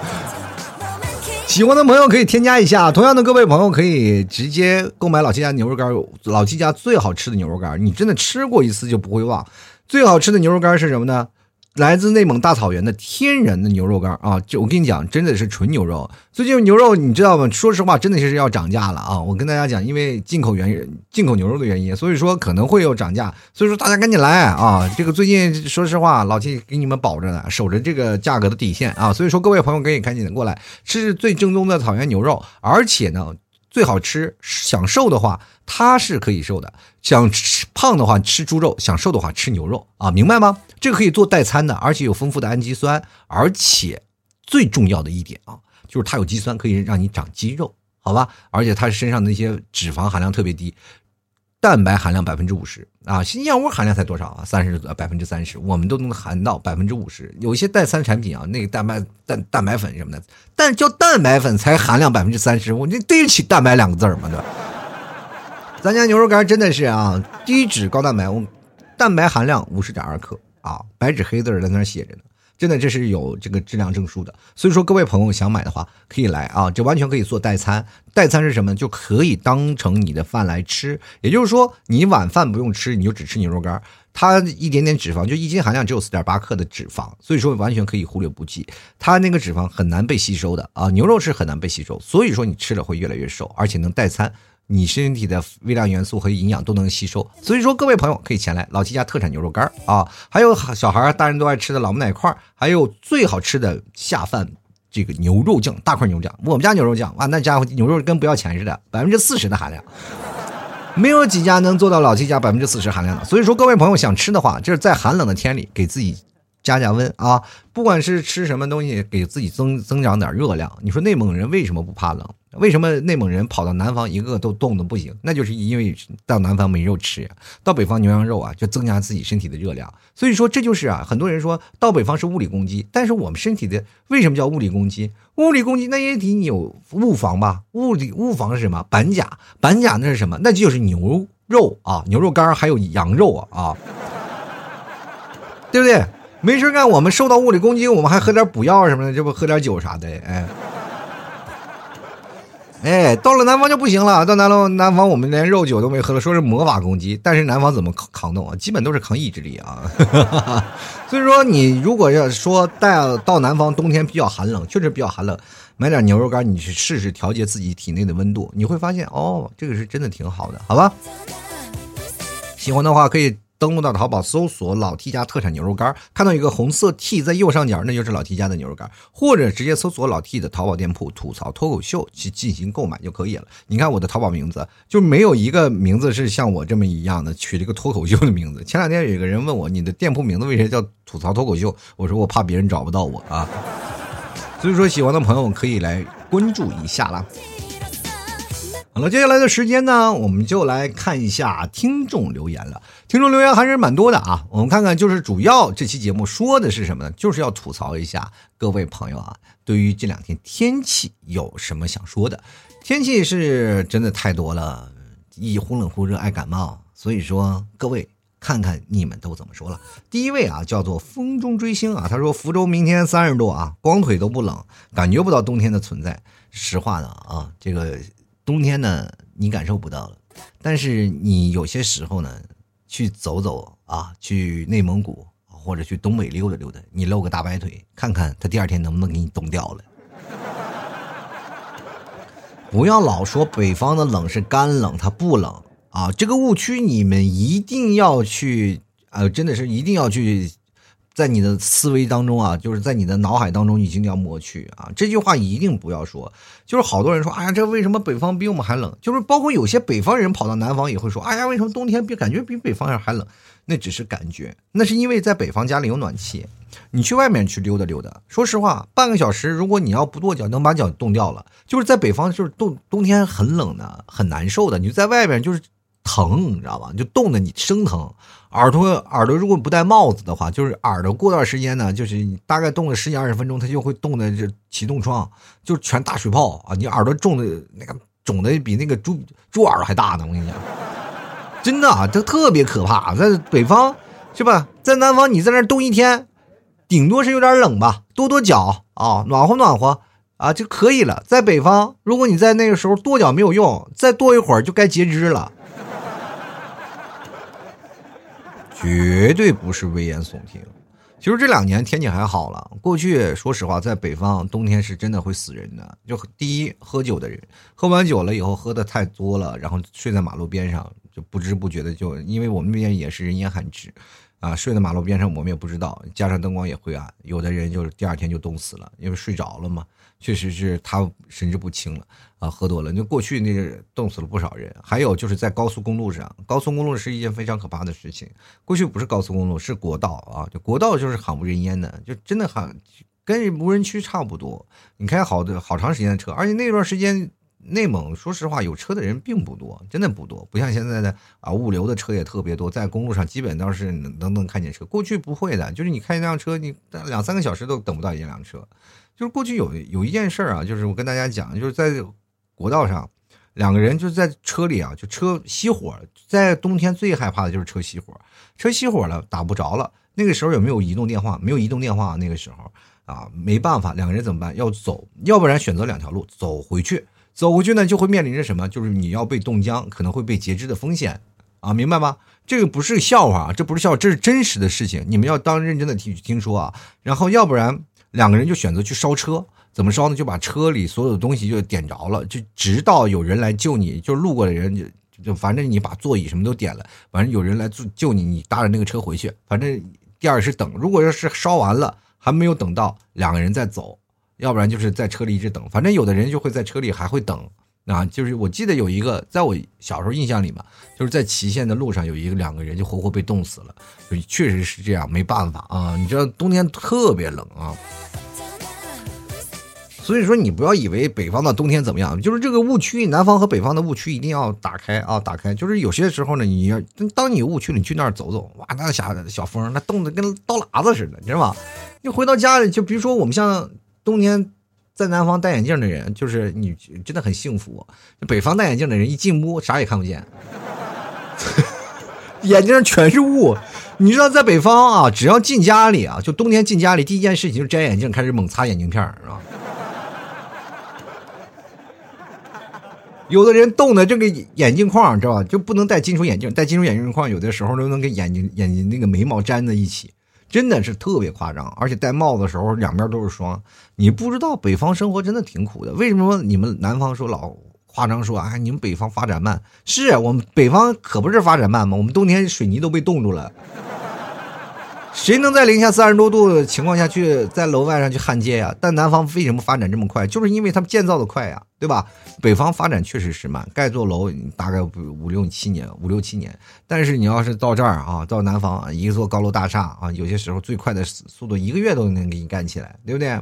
喜欢的朋友可以添加一下，同样的各位朋友可以直接购买老七家牛肉干，老七家最好吃的牛肉干，你真的吃过一次就不会忘。最好吃的牛肉干是什么呢？来自内蒙大草原的天然的牛肉干啊！就我跟你讲，真的是纯牛肉。最近牛肉你知道吗？说实话，真的是要涨价了啊！我跟大家讲，因为进口原进口牛肉的原因，所以说可能会有涨价。所以说大家赶紧来啊！这个最近说实话，老七给你们保着呢，守着这个价格的底线啊！所以说各位朋友可以赶紧的过来吃最正宗的草原牛肉，而且呢。最好吃，想瘦的话，它是可以瘦的；想吃胖的话，吃猪肉；想瘦的话，吃牛肉啊，明白吗？这个可以做代餐的，而且有丰富的氨基酸，而且最重要的一点啊，就是它有肌酸，可以让你长肌肉，好吧？而且它身上那些脂肪含量特别低。蛋白含量百分之五十啊，新燕窝含量才多少啊？三十呃百分之三十，我们都能含到百分之五十。有一些代餐产品啊，那个蛋白蛋蛋白粉什么的，但叫蛋白粉才含量百分之三十，我这对得起蛋白两个字吗？对吧？咱家牛肉干真的是啊，低脂高蛋白，我蛋白含量五十点二克啊，白纸黑字在那写着呢。真的这是有这个质量证书的，所以说各位朋友想买的话可以来啊，这完全可以做代餐。代餐是什么？就可以当成你的饭来吃，也就是说你晚饭不用吃，你就只吃牛肉干，它一点点脂肪，就一斤含量只有四点八克的脂肪，所以说完全可以忽略不计。它那个脂肪很难被吸收的啊，牛肉是很难被吸收，所以说你吃了会越来越瘦，而且能代餐。你身体的微量元素和营养都能吸收，所以说各位朋友可以前来老七家特产牛肉干啊，还有小孩大人都爱吃的老母奶块，还有最好吃的下饭这个牛肉酱，大块牛肉酱，我们家牛肉酱啊，那家伙牛肉跟不要钱似的，百分之四十的含量，没有几家能做到老七家百分之四十含量的。所以说各位朋友想吃的话，就是在寒冷的天里给自己加加温啊，不管是吃什么东西，给自己增增长点热量。你说内蒙人为什么不怕冷？为什么内蒙人跑到南方一个个都冻得不行？那就是因为到南方没肉吃，到北方牛羊肉啊，就增加自己身体的热量。所以说这就是啊，很多人说到北方是物理攻击，但是我们身体的为什么叫物理攻击？物理攻击那也得你有物防吧？物理物防是什么？板甲，板甲那是什么？那就是牛肉啊，牛肉干还有羊肉啊啊，对不对？没事干，我们受到物理攻击，我们还喝点补药什么的，这不喝点酒啥的，哎。哎，到了南方就不行了。到南方，南方我们连肉酒都没喝了，说是魔法攻击。但是南方怎么扛扛动啊？基本都是扛意志力啊。所以说，你如果要说带到南方，冬天比较寒冷，确实比较寒冷，买点牛肉干，你去试试调节自己体内的温度，你会发现哦，这个是真的挺好的，好吧？喜欢的话可以。登录到淘宝搜索“老 T 家特产牛肉干”，看到一个红色 T 在右上角，那就是老 T 家的牛肉干，或者直接搜索老 T 的淘宝店铺“吐槽脱口秀”去进行购买就可以了。你看我的淘宝名字，就没有一个名字是像我这么一样的取了个脱口秀的名字。前两天有一个人问我，你的店铺名字为啥叫“吐槽脱口秀”？我说我怕别人找不到我啊。所以说，喜欢的朋友可以来关注一下啦。好了，接下来的时间呢，我们就来看一下听众留言了。听众留言还是蛮多的啊，我们看看，就是主要这期节目说的是什么呢？就是要吐槽一下各位朋友啊，对于这两天天气有什么想说的？天气是真的太多了，一忽冷忽热爱感冒，所以说各位看看你们都怎么说了。第一位啊，叫做风中追星啊，他说福州明天三十度啊，光腿都不冷，感觉不到冬天的存在。实话呢啊，这个。冬天呢，你感受不到了，但是你有些时候呢，去走走啊，去内蒙古或者去东北溜达溜达，你露个大白腿，看看他第二天能不能给你冻掉了。不要老说北方的冷是干冷，它不冷啊，这个误区你们一定要去，呃，真的是一定要去。在你的思维当中啊，就是在你的脑海当中已经要抹去啊，这句话一定不要说。就是好多人说，哎呀，这为什么北方比我们还冷？就是包括有些北方人跑到南方也会说，哎呀，为什么冬天比感觉比北方人还冷？那只是感觉，那是因为在北方家里有暖气。你去外面去溜达溜达，说实话，半个小时，如果你要不跺脚，能把脚冻掉了。就是在北方，就是冬冬天很冷的，很难受的。你就在外面就是疼，你知道吧？就冻得你生疼。耳朵耳朵如果不戴帽子的话，就是耳朵过段时间呢，就是你大概冻了十几二十分钟，它就会冻的这起冻疮，就全大水泡啊！你耳朵肿的那个肿的比那个猪猪耳朵还大呢，我跟你讲，真的啊，这特别可怕。在北方是吧？在南方你在那冻一天，顶多是有点冷吧，跺跺脚啊，暖和暖和啊就可以了。在北方，如果你在那个时候跺脚没有用，再跺一会儿就该截肢了。绝对不是危言耸听。其实这两年天气还好了。过去说实话，在北方冬天是真的会死人的。就第一，喝酒的人，喝完酒了以后喝的太多了，然后睡在马路边上，就不知不觉的就，因为我们那边也是人烟罕至，啊，睡在马路边上我们也不知道，加上灯光也灰暗，有的人就是第二天就冻死了，因为睡着了嘛。确实是他神志不清了啊，喝多了。就过去那个冻死了不少人，还有就是在高速公路上，高速公路是一件非常可怕的事情。过去不是高速公路，是国道啊，就国道就是惨无人烟的，就真的很跟无人区差不多。你开好的好长时间的车，而且那段时间内蒙说实话有车的人并不多，真的不多，不像现在的啊物流的车也特别多，在公路上基本都是能能看见车。过去不会的，就是你开一辆车，你两三个小时都等不到一辆车。就是过去有有一件事儿啊，就是我跟大家讲，就是在国道上，两个人就在车里啊，就车熄火，在冬天最害怕的就是车熄火，车熄火了打不着了。那个时候有没有移动电话？没有移动电话，那个时候啊，没办法，两个人怎么办？要走，要不然选择两条路走回去，走回去呢就会面临着什么？就是你要被冻僵，可能会被截肢的风险啊，明白吗？这个不是笑话，这不是笑，这是真实的事情，你们要当认真的听听说啊。然后要不然。两个人就选择去烧车，怎么烧呢？就把车里所有的东西就点着了，就直到有人来救你，就路过的人就就反正你把座椅什么都点了，反正有人来救救你，你搭着那个车回去。反正第二是等，如果要是烧完了还没有等到，两个人再走，要不然就是在车里一直等。反正有的人就会在车里还会等。啊，就是我记得有一个，在我小时候印象里嘛，就是在祁县的路上有一个两个人就活活被冻死了，就确实是这样，没办法啊。你知道冬天特别冷啊，所以说你不要以为北方的冬天怎么样，就是这个误区，南方和北方的误区一定要打开啊，打开。就是有些时候呢，你要当你有误区，你去那儿走走，哇，那小小风，那冻得跟刀剌子似的，你知道吗？你回到家里，就比如说我们像冬天。在南方戴眼镜的人，就是你真的很幸福。北方戴眼镜的人一进屋啥也看不见，眼睛上全是雾。你知道在北方啊，只要进家里啊，就冬天进家里第一件事情就是摘眼镜，开始猛擦眼镜片是吧？有的人冻的这个眼镜框知道吧，就不能戴金属眼镜，戴金属眼镜框有的时候都能跟眼睛眼睛那个眉毛粘在一起。真的是特别夸张，而且戴帽子的时候两边都是霜。你不知道北方生活真的挺苦的。为什么你们南方说老夸张说啊，你们北方发展慢，是我们北方可不是发展慢吗？我们冬天水泥都被冻住了。谁能在零下三十多度的情况下去在楼外上去焊接呀？但南方为什么发展这么快？就是因为他们建造的快呀，对吧？北方发展确实是慢，盖座楼大概五六七年，五六七年。但是你要是到这儿啊，到南方一座高楼大厦啊，有些时候最快的速度一个月都能给你干起来，对不对？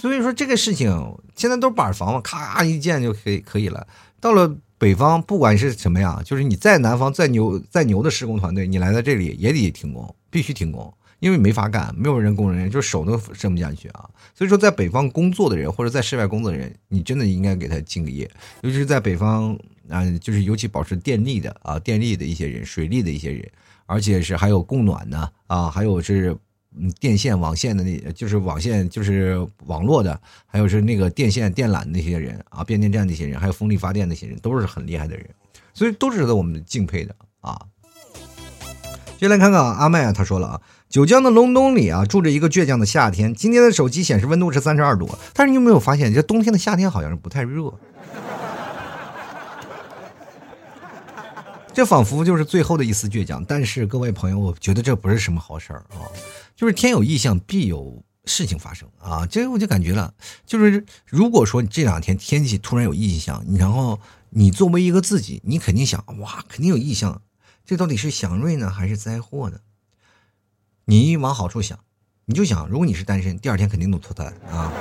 所以说这个事情现在都是板房嘛，咔一建就可以可以了。到了。北方不管是什么呀，就是你在南方再牛再牛的施工团队，你来到这里也得停工，必须停工，因为没法干，没有人工人，就手都伸不下去啊。所以说，在北方工作的人或者在室外工作的人，你真的应该给他敬个业，尤其是在北方啊，就是尤其保持电力的啊，电力的一些人，水利的一些人，而且是还有供暖的啊，还有是。嗯，电线网线的那，就是网线，就是网络的，还有是那个电线电缆那些人啊，变电站那些人，还有风力发电那些人，都是很厉害的人，所以都值得我们敬佩的啊。接下来看看阿麦啊，他说了啊，九江的隆冬里啊，住着一个倔强的夏天。今天的手机显示温度是三十二度，但是你有没有发现，这冬天的夏天好像是不太热。这仿佛就是最后的一丝倔强，但是各位朋友，我觉得这不是什么好事儿啊！就是天有异象，必有事情发生啊！这我就感觉了，就是如果说这两天天气突然有异象，然后你作为一个自己，你肯定想哇，肯定有异象，这到底是祥瑞呢，还是灾祸呢？你往好处想，你就想，如果你是单身，第二天肯定都脱单啊！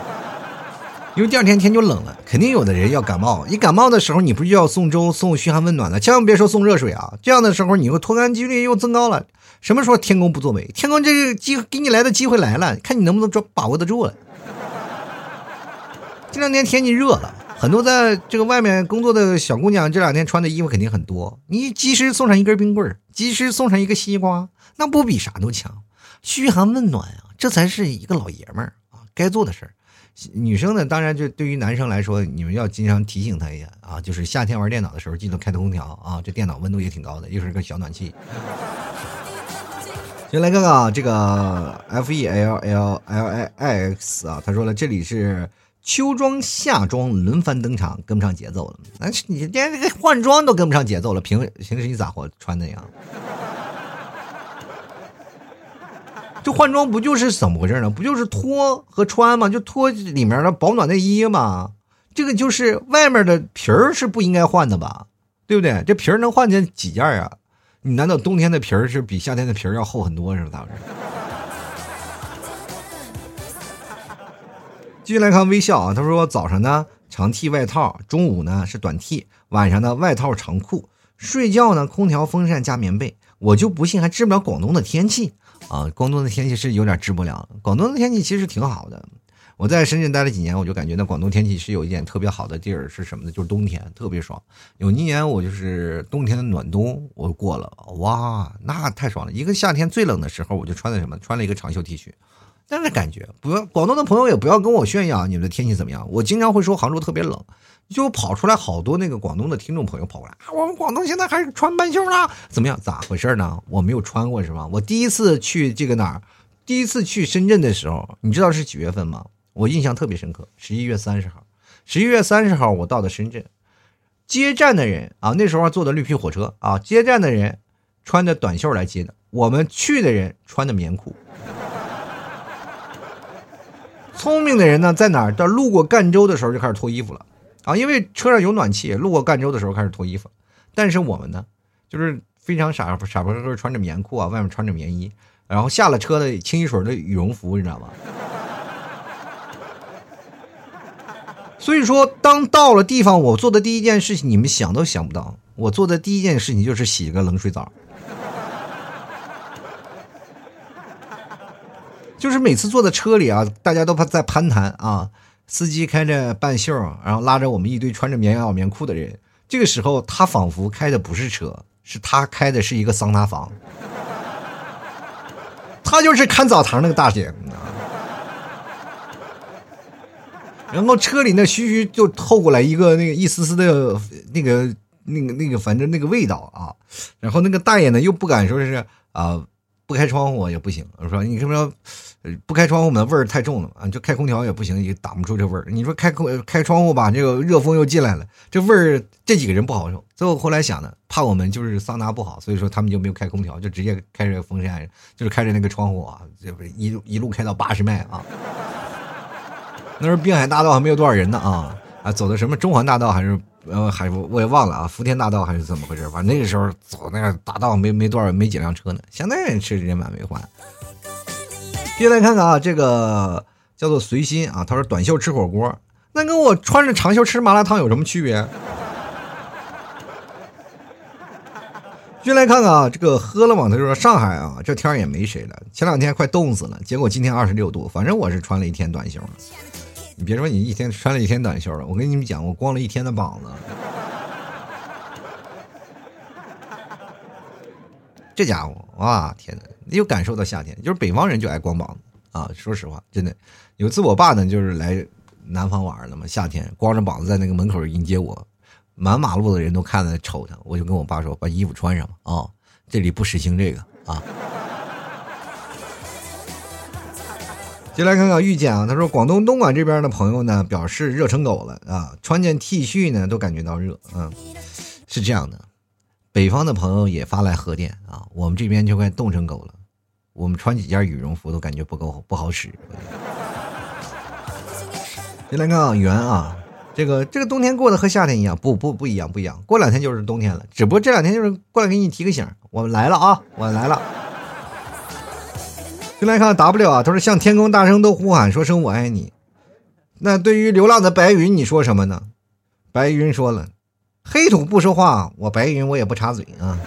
因为第二天天就冷了，肯定有的人要感冒。一感冒的时候，你不就要送粥、送嘘寒问暖的？千万别说送热水啊！这样的时候，你会脱单几率又增高了。什么时候天公不作美？天公这个机给你来的机会来了，看你能不能抓把握得住了。这两天天气热了，很多在这个外面工作的小姑娘，这两天穿的衣服肯定很多。你及时送上一根冰棍儿，及时送上一个西瓜，那不比啥都强？嘘寒问暖啊，这才是一个老爷们儿啊该做的事儿。女生呢，当然就对于男生来说，你们要经常提醒他一下啊，就是夏天玩电脑的时候，记得开空调啊，这电脑温度也挺高的，又是个小暖气。先来看看啊，这个 F E L L L I I X 啊，他说了，这里是秋装夏装轮番登场，跟不上节奏了。那你连这个换装都跟不上节奏了，平平时你咋活穿的呀？这换装不就是怎么回事呢？不就是脱和穿吗？就脱里面的保暖内衣吗？这个就是外面的皮儿是不应该换的吧？对不对？这皮儿能换件几件啊？你难道冬天的皮儿是比夏天的皮儿要厚很多是吧？咋回事？继续来看微笑啊，他说早上呢长 T 外套，中午呢是短 T，晚上呢外套长裤，睡觉呢空调风扇加棉被。我就不信还治不了广东的天气。啊，广东的天气是有点治不了。广东的天气其实挺好的。我在深圳待了几年，我就感觉那广东天气是有一点特别好的地儿是什么呢？就是冬天特别爽。有一年我就是冬天的暖冬，我过了，哇，那太爽了。一个夏天最冷的时候，我就穿的什么？穿了一个长袖 T 恤。但是感觉不广东的朋友也不要跟我炫耀你们的天气怎么样。我经常会说杭州特别冷。就跑出来好多那个广东的听众朋友跑过来啊，我们广东现在还是穿半袖了，怎么样？咋回事呢？我没有穿过是吧？我第一次去这个哪儿，第一次去深圳的时候，你知道是几月份吗？我印象特别深刻，十一月三十号。十一月三十号我到的深圳，接站的人啊，那时候坐的绿皮火车啊，接站的人穿的短袖来接的，我们去的人穿的棉裤。聪明的人呢，在哪儿？到路过赣州的时候就开始脱衣服了。啊，因为车上有暖气，路过赣州的时候开始脱衣服，但是我们呢，就是非常傻傻不呵呵穿着棉裤啊，外面穿着棉衣，然后下了车的清一水的羽绒服，你知道吗？所以说，当到了地方，我做的第一件事情，你们想都想不到，我做的第一件事情就是洗个冷水澡，就是每次坐在车里啊，大家都怕在攀谈啊。司机开着半袖，然后拉着我们一堆穿着棉袄棉裤的人。这个时候，他仿佛开的不是车，是他开的是一个桑拿房。他就是看澡堂那个大姐。然后车里那嘘嘘就透过来一个那个一丝丝的那个那个那个反正那个味道啊。然后那个大爷呢又不敢说是啊。不开窗户也不行。我说你什么不开窗户门味儿太重了啊，就开空调也不行，也挡不住这味儿。你说开空开窗户吧，这个热风又进来了，这味儿这几个人不好受。最后后来想呢，怕我们就是桑拿不好，所以说他们就没有开空调，就直接开着风扇，就是开着那个窗户啊，就一一路开到八十迈啊。那时候滨海大道还没有多少人呢啊啊，走的什么中环大道还是？呃，还我也忘了啊，福田大道还是怎么回事？反正那个时候走那个大道没没多少没几辆车呢。现在是人满为患。接来看看啊，这个叫做随心啊，他说短袖吃火锅，那跟我穿着长袖吃麻辣烫有什么区别？接来看看啊，这个喝了嘛，他说上海啊，这天也没谁了，前两天快冻死了，结果今天二十六度，反正我是穿了一天短袖了。你别说你一天穿了一天短袖了，我跟你们讲，我光了一天的膀子。这家伙，哇天哪！又感受到夏天，就是北方人就爱光膀子啊。说实话，真的，有次我爸呢，就是来南方玩了嘛，夏天光着膀子在那个门口迎接我，满马路的人都看着瞅他，我就跟我爸说，把衣服穿上吧啊，这里不实行这个啊。就来看看遇见啊，他说广东东莞这边的朋友呢表示热成狗了啊，穿件 T 恤呢都感觉到热，嗯，是这样的，北方的朋友也发来贺电啊，我们这边就快冻成狗了，我们穿几件羽绒服都感觉不够不好使。就来看啊，圆啊，这个这个冬天过得和夏天一样，不不不一样不一样，过两天就是冬天了，只不过这两天就是过来给你提个醒，我们来了啊，我来了。进来看 W 啊，他说向天空大声都呼喊，说声我爱你。那对于流浪的白云，你说什么呢？白云说了，黑土不说话，我白云我也不插嘴啊。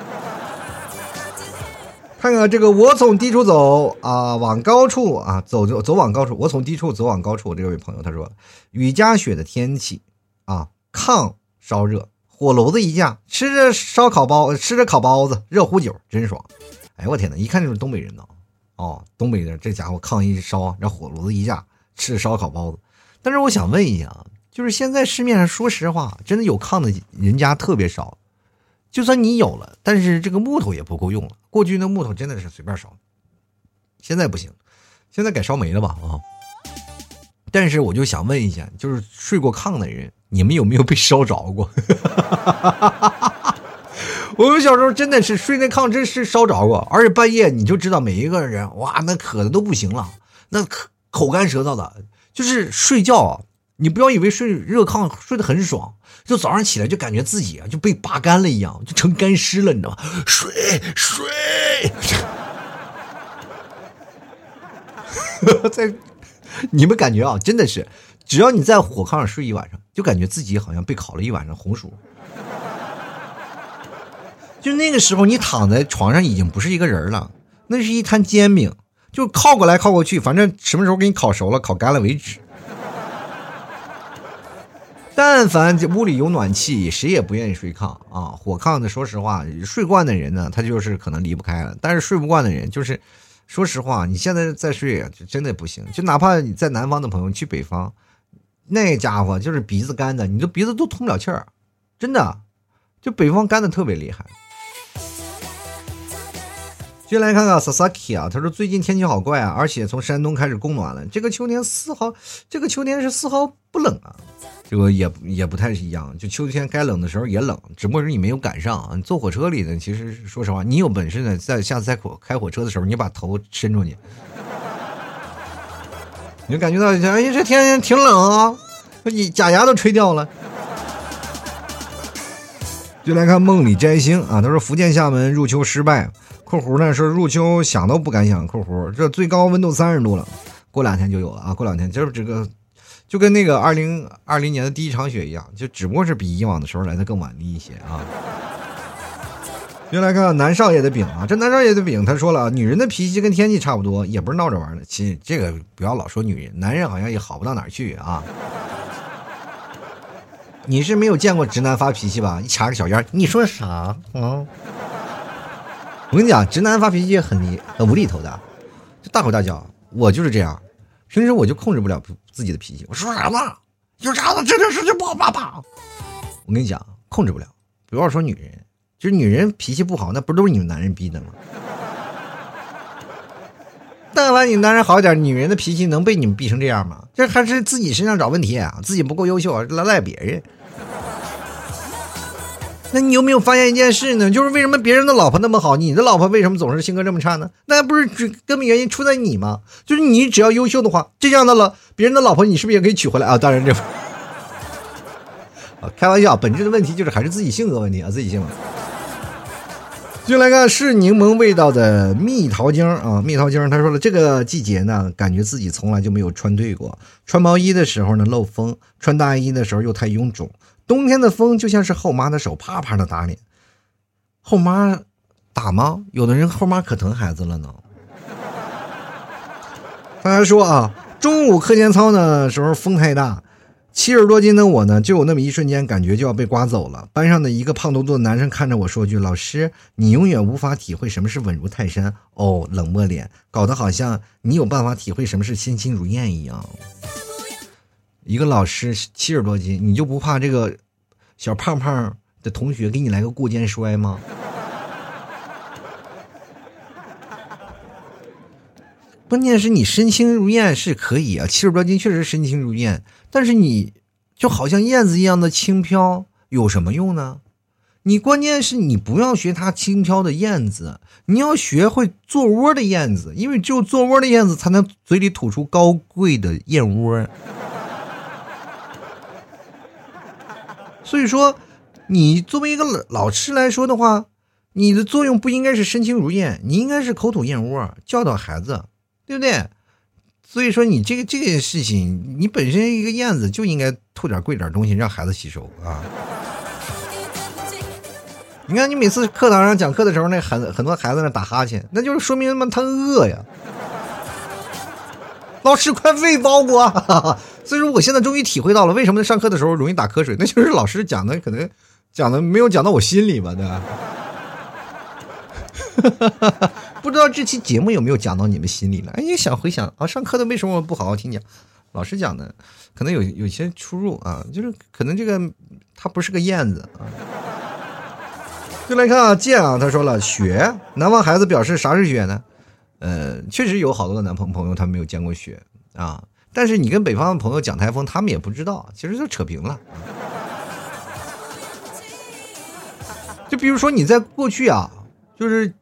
看看这个，我从低处走啊，往高处啊走，走走往高处。我从低处走往高处。这位朋友他说，雨夹雪的天气啊，炕烧热，火炉子一架，吃着烧烤包，吃着烤包子，热乎酒，真爽。哎我天哪，一看就是东北人呢。哦东北的这家伙炕一烧，这火炉子一架，吃烧烤包子。但是我想问一下啊，就是现在市面上，说实话，真的有炕的人家特别少。就算你有了，但是这个木头也不够用了。过去那木头真的是随便烧，现在不行，现在改烧煤了吧？啊！但是我就想问一下，就是睡过炕的人，你们有没有被烧着过？我们小时候真的是睡那炕，真是烧着过，而且半夜你就知道每一个人哇，那渴的都不行了，那口口干舌燥的，就是睡觉啊，你不要以为睡热炕睡得很爽，就早上起来就感觉自己啊就被拔干了一样，就成干尸了，你知道吗？睡睡，在你们感觉啊，真的是，只要你在火炕上睡一晚上，就感觉自己好像被烤了一晚上红薯。就那个时候，你躺在床上已经不是一个人了，那是一摊煎饼，就靠过来靠过去，反正什么时候给你烤熟了、烤干了为止。但凡这屋里有暖气，谁也不愿意睡炕啊。火炕呢，说实话，睡惯的人呢，他就是可能离不开了；但是睡不惯的人，就是说实话，你现在再睡真的不行。就哪怕你在南方的朋友去北方，那家伙就是鼻子干的，你的鼻子都通不了气儿，真的，就北方干的特别厉害。先来看看 Sasaki 啊，他说最近天气好怪啊，而且从山东开始供暖了。这个秋天丝毫，这个秋天是丝毫不冷啊，这个也也不太一样。就秋天该冷的时候也冷，只不过是你没有赶上啊。你坐火车里呢，其实说实话，你有本事呢，在下次在火开火车的时候，你把头伸出去，你就感觉到哎呀，这天挺冷啊，你假牙都吹掉了。就来看梦里摘星啊，他说福建厦门入秋失败。括弧呢说入秋想都不敢想，括弧这最高温度三十度了，过两天就有了啊！过两天就是这个，就跟那个二零二零年的第一场雪一样，就只不过是比以往的时候来的更晚了一些啊。又来看南少爷的饼啊，这南少爷的饼他说了，女人的脾气跟天气差不多，也不是闹着玩的。其实这个不要老说女人，男人好像也好不到哪儿去啊。你是没有见过直男发脾气吧？一掐个小烟，你说啥啊？我跟你讲，直男发脾气很离很无厘头的，就大口大叫。我就是这样，平时我就控制不了自己的脾气。我说啥呢？有啥呢？这件事情不好办吧？我跟你讲，控制不了。不要说女人，就是女人脾气不好，那不都是你们男人逼的吗？但凡你男人好点，女人的脾气能被你们逼成这样吗？这还是自己身上找问题啊，自己不够优秀，来赖别人。那你有没有发现一件事呢？就是为什么别人的老婆那么好，你的老婆为什么总是性格这么差呢？那不是只根本原因出在你吗？就是你只要优秀的话，这样的了，别人的老婆你是不是也可以娶回来啊？当然这，啊，开玩笑，本质的问题就是还是自己性格问题啊，自己性格。就来看是柠檬味道的蜜桃精啊，蜜桃精他说了，这个季节呢，感觉自己从来就没有穿对过，穿毛衣的时候呢漏风，穿大衣的时候又太臃肿。冬天的风就像是后妈的手啪啪的打脸，后妈打吗？有的人后妈可疼孩子了呢。大家说啊，中午课间操的时候风太大，七十多斤的我呢，就有那么一瞬间感觉就要被刮走了。班上的一个胖嘟嘟的男生看着我说句：“老师，你永远无法体会什么是稳如泰山。”哦，冷漠脸，搞得好像你有办法体会什么是心轻如燕一样。一个老师七十多斤，你就不怕这个小胖胖的同学给你来个过肩摔吗？关键是你身轻如燕是可以啊，七十多斤确实身轻如燕，但是你就好像燕子一样的轻飘，有什么用呢？你关键是你不要学它轻飘的燕子，你要学会做窝的燕子，因为只有做窝的燕子才能嘴里吐出高贵的燕窝。所以说，你作为一个老老师来说的话，你的作用不应该是身轻如燕，你应该是口吐燕窝，教导孩子，对不对？所以说，你这个这件事情，你本身一个燕子就应该吐点贵点东西，让孩子吸收啊。你看，你每次课堂上讲课的时候，那很很多孩子那打哈欠，那就是说明他妈他饿呀。老师，快喂包裹！所以说，我现在终于体会到了为什么上课的时候容易打瞌睡，那就是老师讲的可能讲的没有讲到我心里吧，对吧？不知道这期节目有没有讲到你们心里了？哎，你想回想啊，上课的为什么不好好听讲？老师讲的可能有有些出入啊，就是可能这个他不是个燕子啊。就来看啊，剑啊，他说了，雪，南方孩子表示啥是雪呢？呃，确实有好多的男朋朋友他没有见过雪啊。但是你跟北方的朋友讲台风，他们也不知道，其实就扯平了。就比如说你在过去啊，就是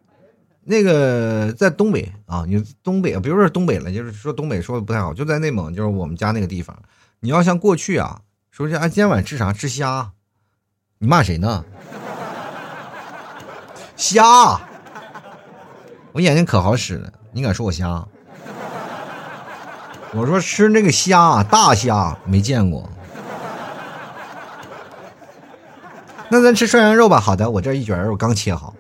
那个在东北啊，你东北，比如说东北了，就是说东北说的不太好，就在内蒙，就是我们家那个地方。你要像过去啊，说是啊，今天晚上吃啥？吃虾？你骂谁呢？虾？我眼睛可好使了，你敢说我瞎？我说吃那个虾，大虾没见过。那咱吃涮羊肉吧。好的，我这一卷肉刚切好，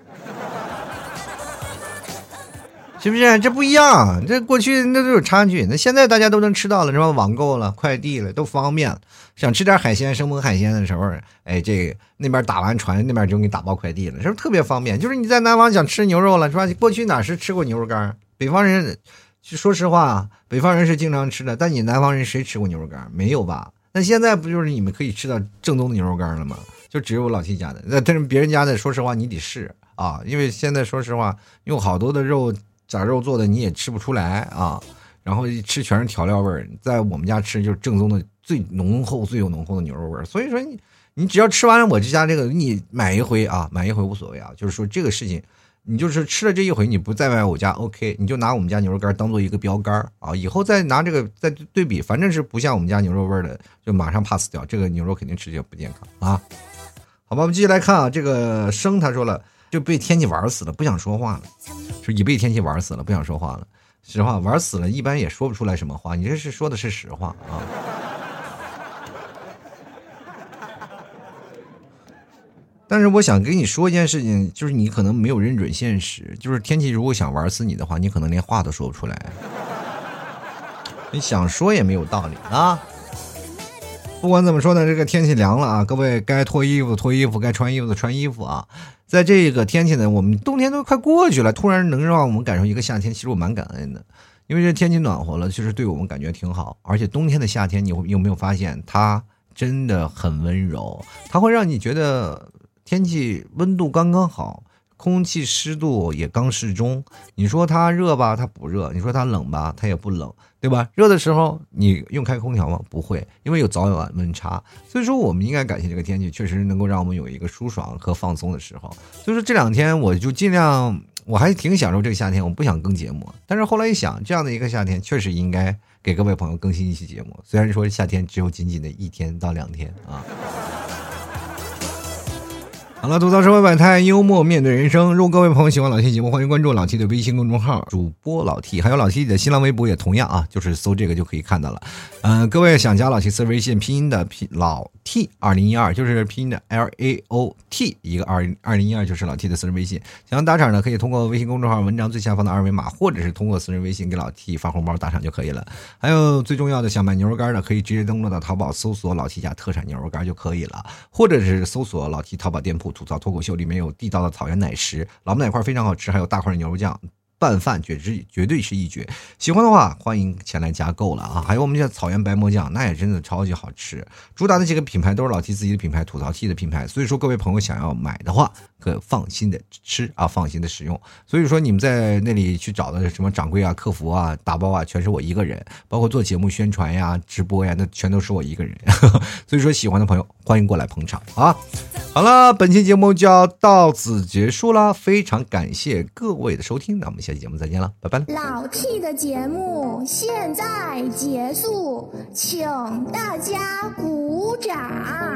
是不是？这不一样，这过去那都有差距。那现在大家都能吃到了，是吧？网购了，快递了，都方便。想吃点海鲜，生猛海鲜的时候，哎，这那边打完船，那边就给你打包快递了，是不是特别方便？就是你在南方想吃牛肉了，是吧？过去哪是吃过牛肉干？北方人。就说实话，北方人是经常吃的，但你南方人谁吃过牛肉干？没有吧？那现在不就是你们可以吃到正宗的牛肉干了吗？就只有我老七家的，那但是别人家的，说实话你得试啊，因为现在说实话用好多的肉假肉做的你也吃不出来啊，然后一吃全是调料味儿，在我们家吃就是正宗的最浓厚、最有浓厚的牛肉味儿。所以说你你只要吃完了我这家这个，你买一回啊，买一回无所谓啊，就是说这个事情。你就是吃了这一回，你不再买我家，OK，你就拿我们家牛肉干当做一个标杆啊，以后再拿这个再对比，反正是不像我们家牛肉味的，就马上 pass 掉。这个牛肉肯定吃起来不健康啊。好吧，我们继续来看啊，这个生他说了就被天气玩死了，不想说话了，说已被天气玩死了，不想说话了。实话，玩死了，一般也说不出来什么话。你这是说的是实话啊。但是我想跟你说一件事情，就是你可能没有认准现实，就是天气如果想玩死你的话，你可能连话都说不出来。你想说也没有道理啊。不管怎么说呢，这个天气凉了啊，各位该脱衣服脱衣服，该穿衣服的穿衣服啊。在这个天气呢，我们冬天都快过去了，突然能让我们感受一个夏天，其实我蛮感恩的，因为这天气暖和了，其实对我们感觉挺好。而且冬天的夏天，你有没有发现它真的很温柔？它会让你觉得。天气温度刚刚好，空气湿度也刚适中。你说它热吧，它不热；你说它冷吧，它也不冷，对吧？热的时候你用开空调吗？不会，因为有早晚温差。所以说，我们应该感谢这个天气，确实能够让我们有一个舒爽和放松的时候。所以说这两天我就尽量，我还挺享受这个夏天，我不想更节目。但是后来一想，这样的一个夏天确实应该。给各位朋友更新一期节目，虽然说夏天只有仅仅的一天到两天啊。好了，吐槽社会百态，幽默面对人生。如果各位朋友喜欢老 T 节目，欢迎关注老 T 的微信公众号，主播老 T，还有老 T 的新浪微博也同样啊，就是搜这个就可以看到了。嗯，各位想加老 T 私微信拼音的拼老 T 二零一二，就是拼音的 L A O T 一个二二零一二，就是老 T 的私人微信。想要打赏呢，可以通过微信公众号文章最下方的二维码，或者是通过私人微信给老 T 发红包打赏就可以了。还有最重要的，想买牛肉干的，可以直接登录到淘宝搜索老 T 家特产牛肉干就可以了，或者是搜索老 T 淘宝店铺吐槽脱口秀里面。有地道的草原奶食，老母奶块非常好吃，还有大块的牛肉酱。拌饭绝之绝对是一绝，喜欢的话欢迎前来加购了啊！还有我们家草原白馍酱，那也真的超级好吃。主打的几个品牌都是老 T 自己的品牌，吐槽 T 的品牌，所以说各位朋友想要买的话，可放心的吃啊，放心的使用。所以说你们在那里去找的什么掌柜啊、客服啊、打包啊，全是我一个人，包括做节目宣传呀、直播呀，那全都是我一个人。所以说喜欢的朋友欢迎过来捧场啊！好了，本期节目就要到此结束了，非常感谢各位的收听，那我们下。节目再见了，拜拜。老 T 的节目现在结束，请大家鼓掌。好，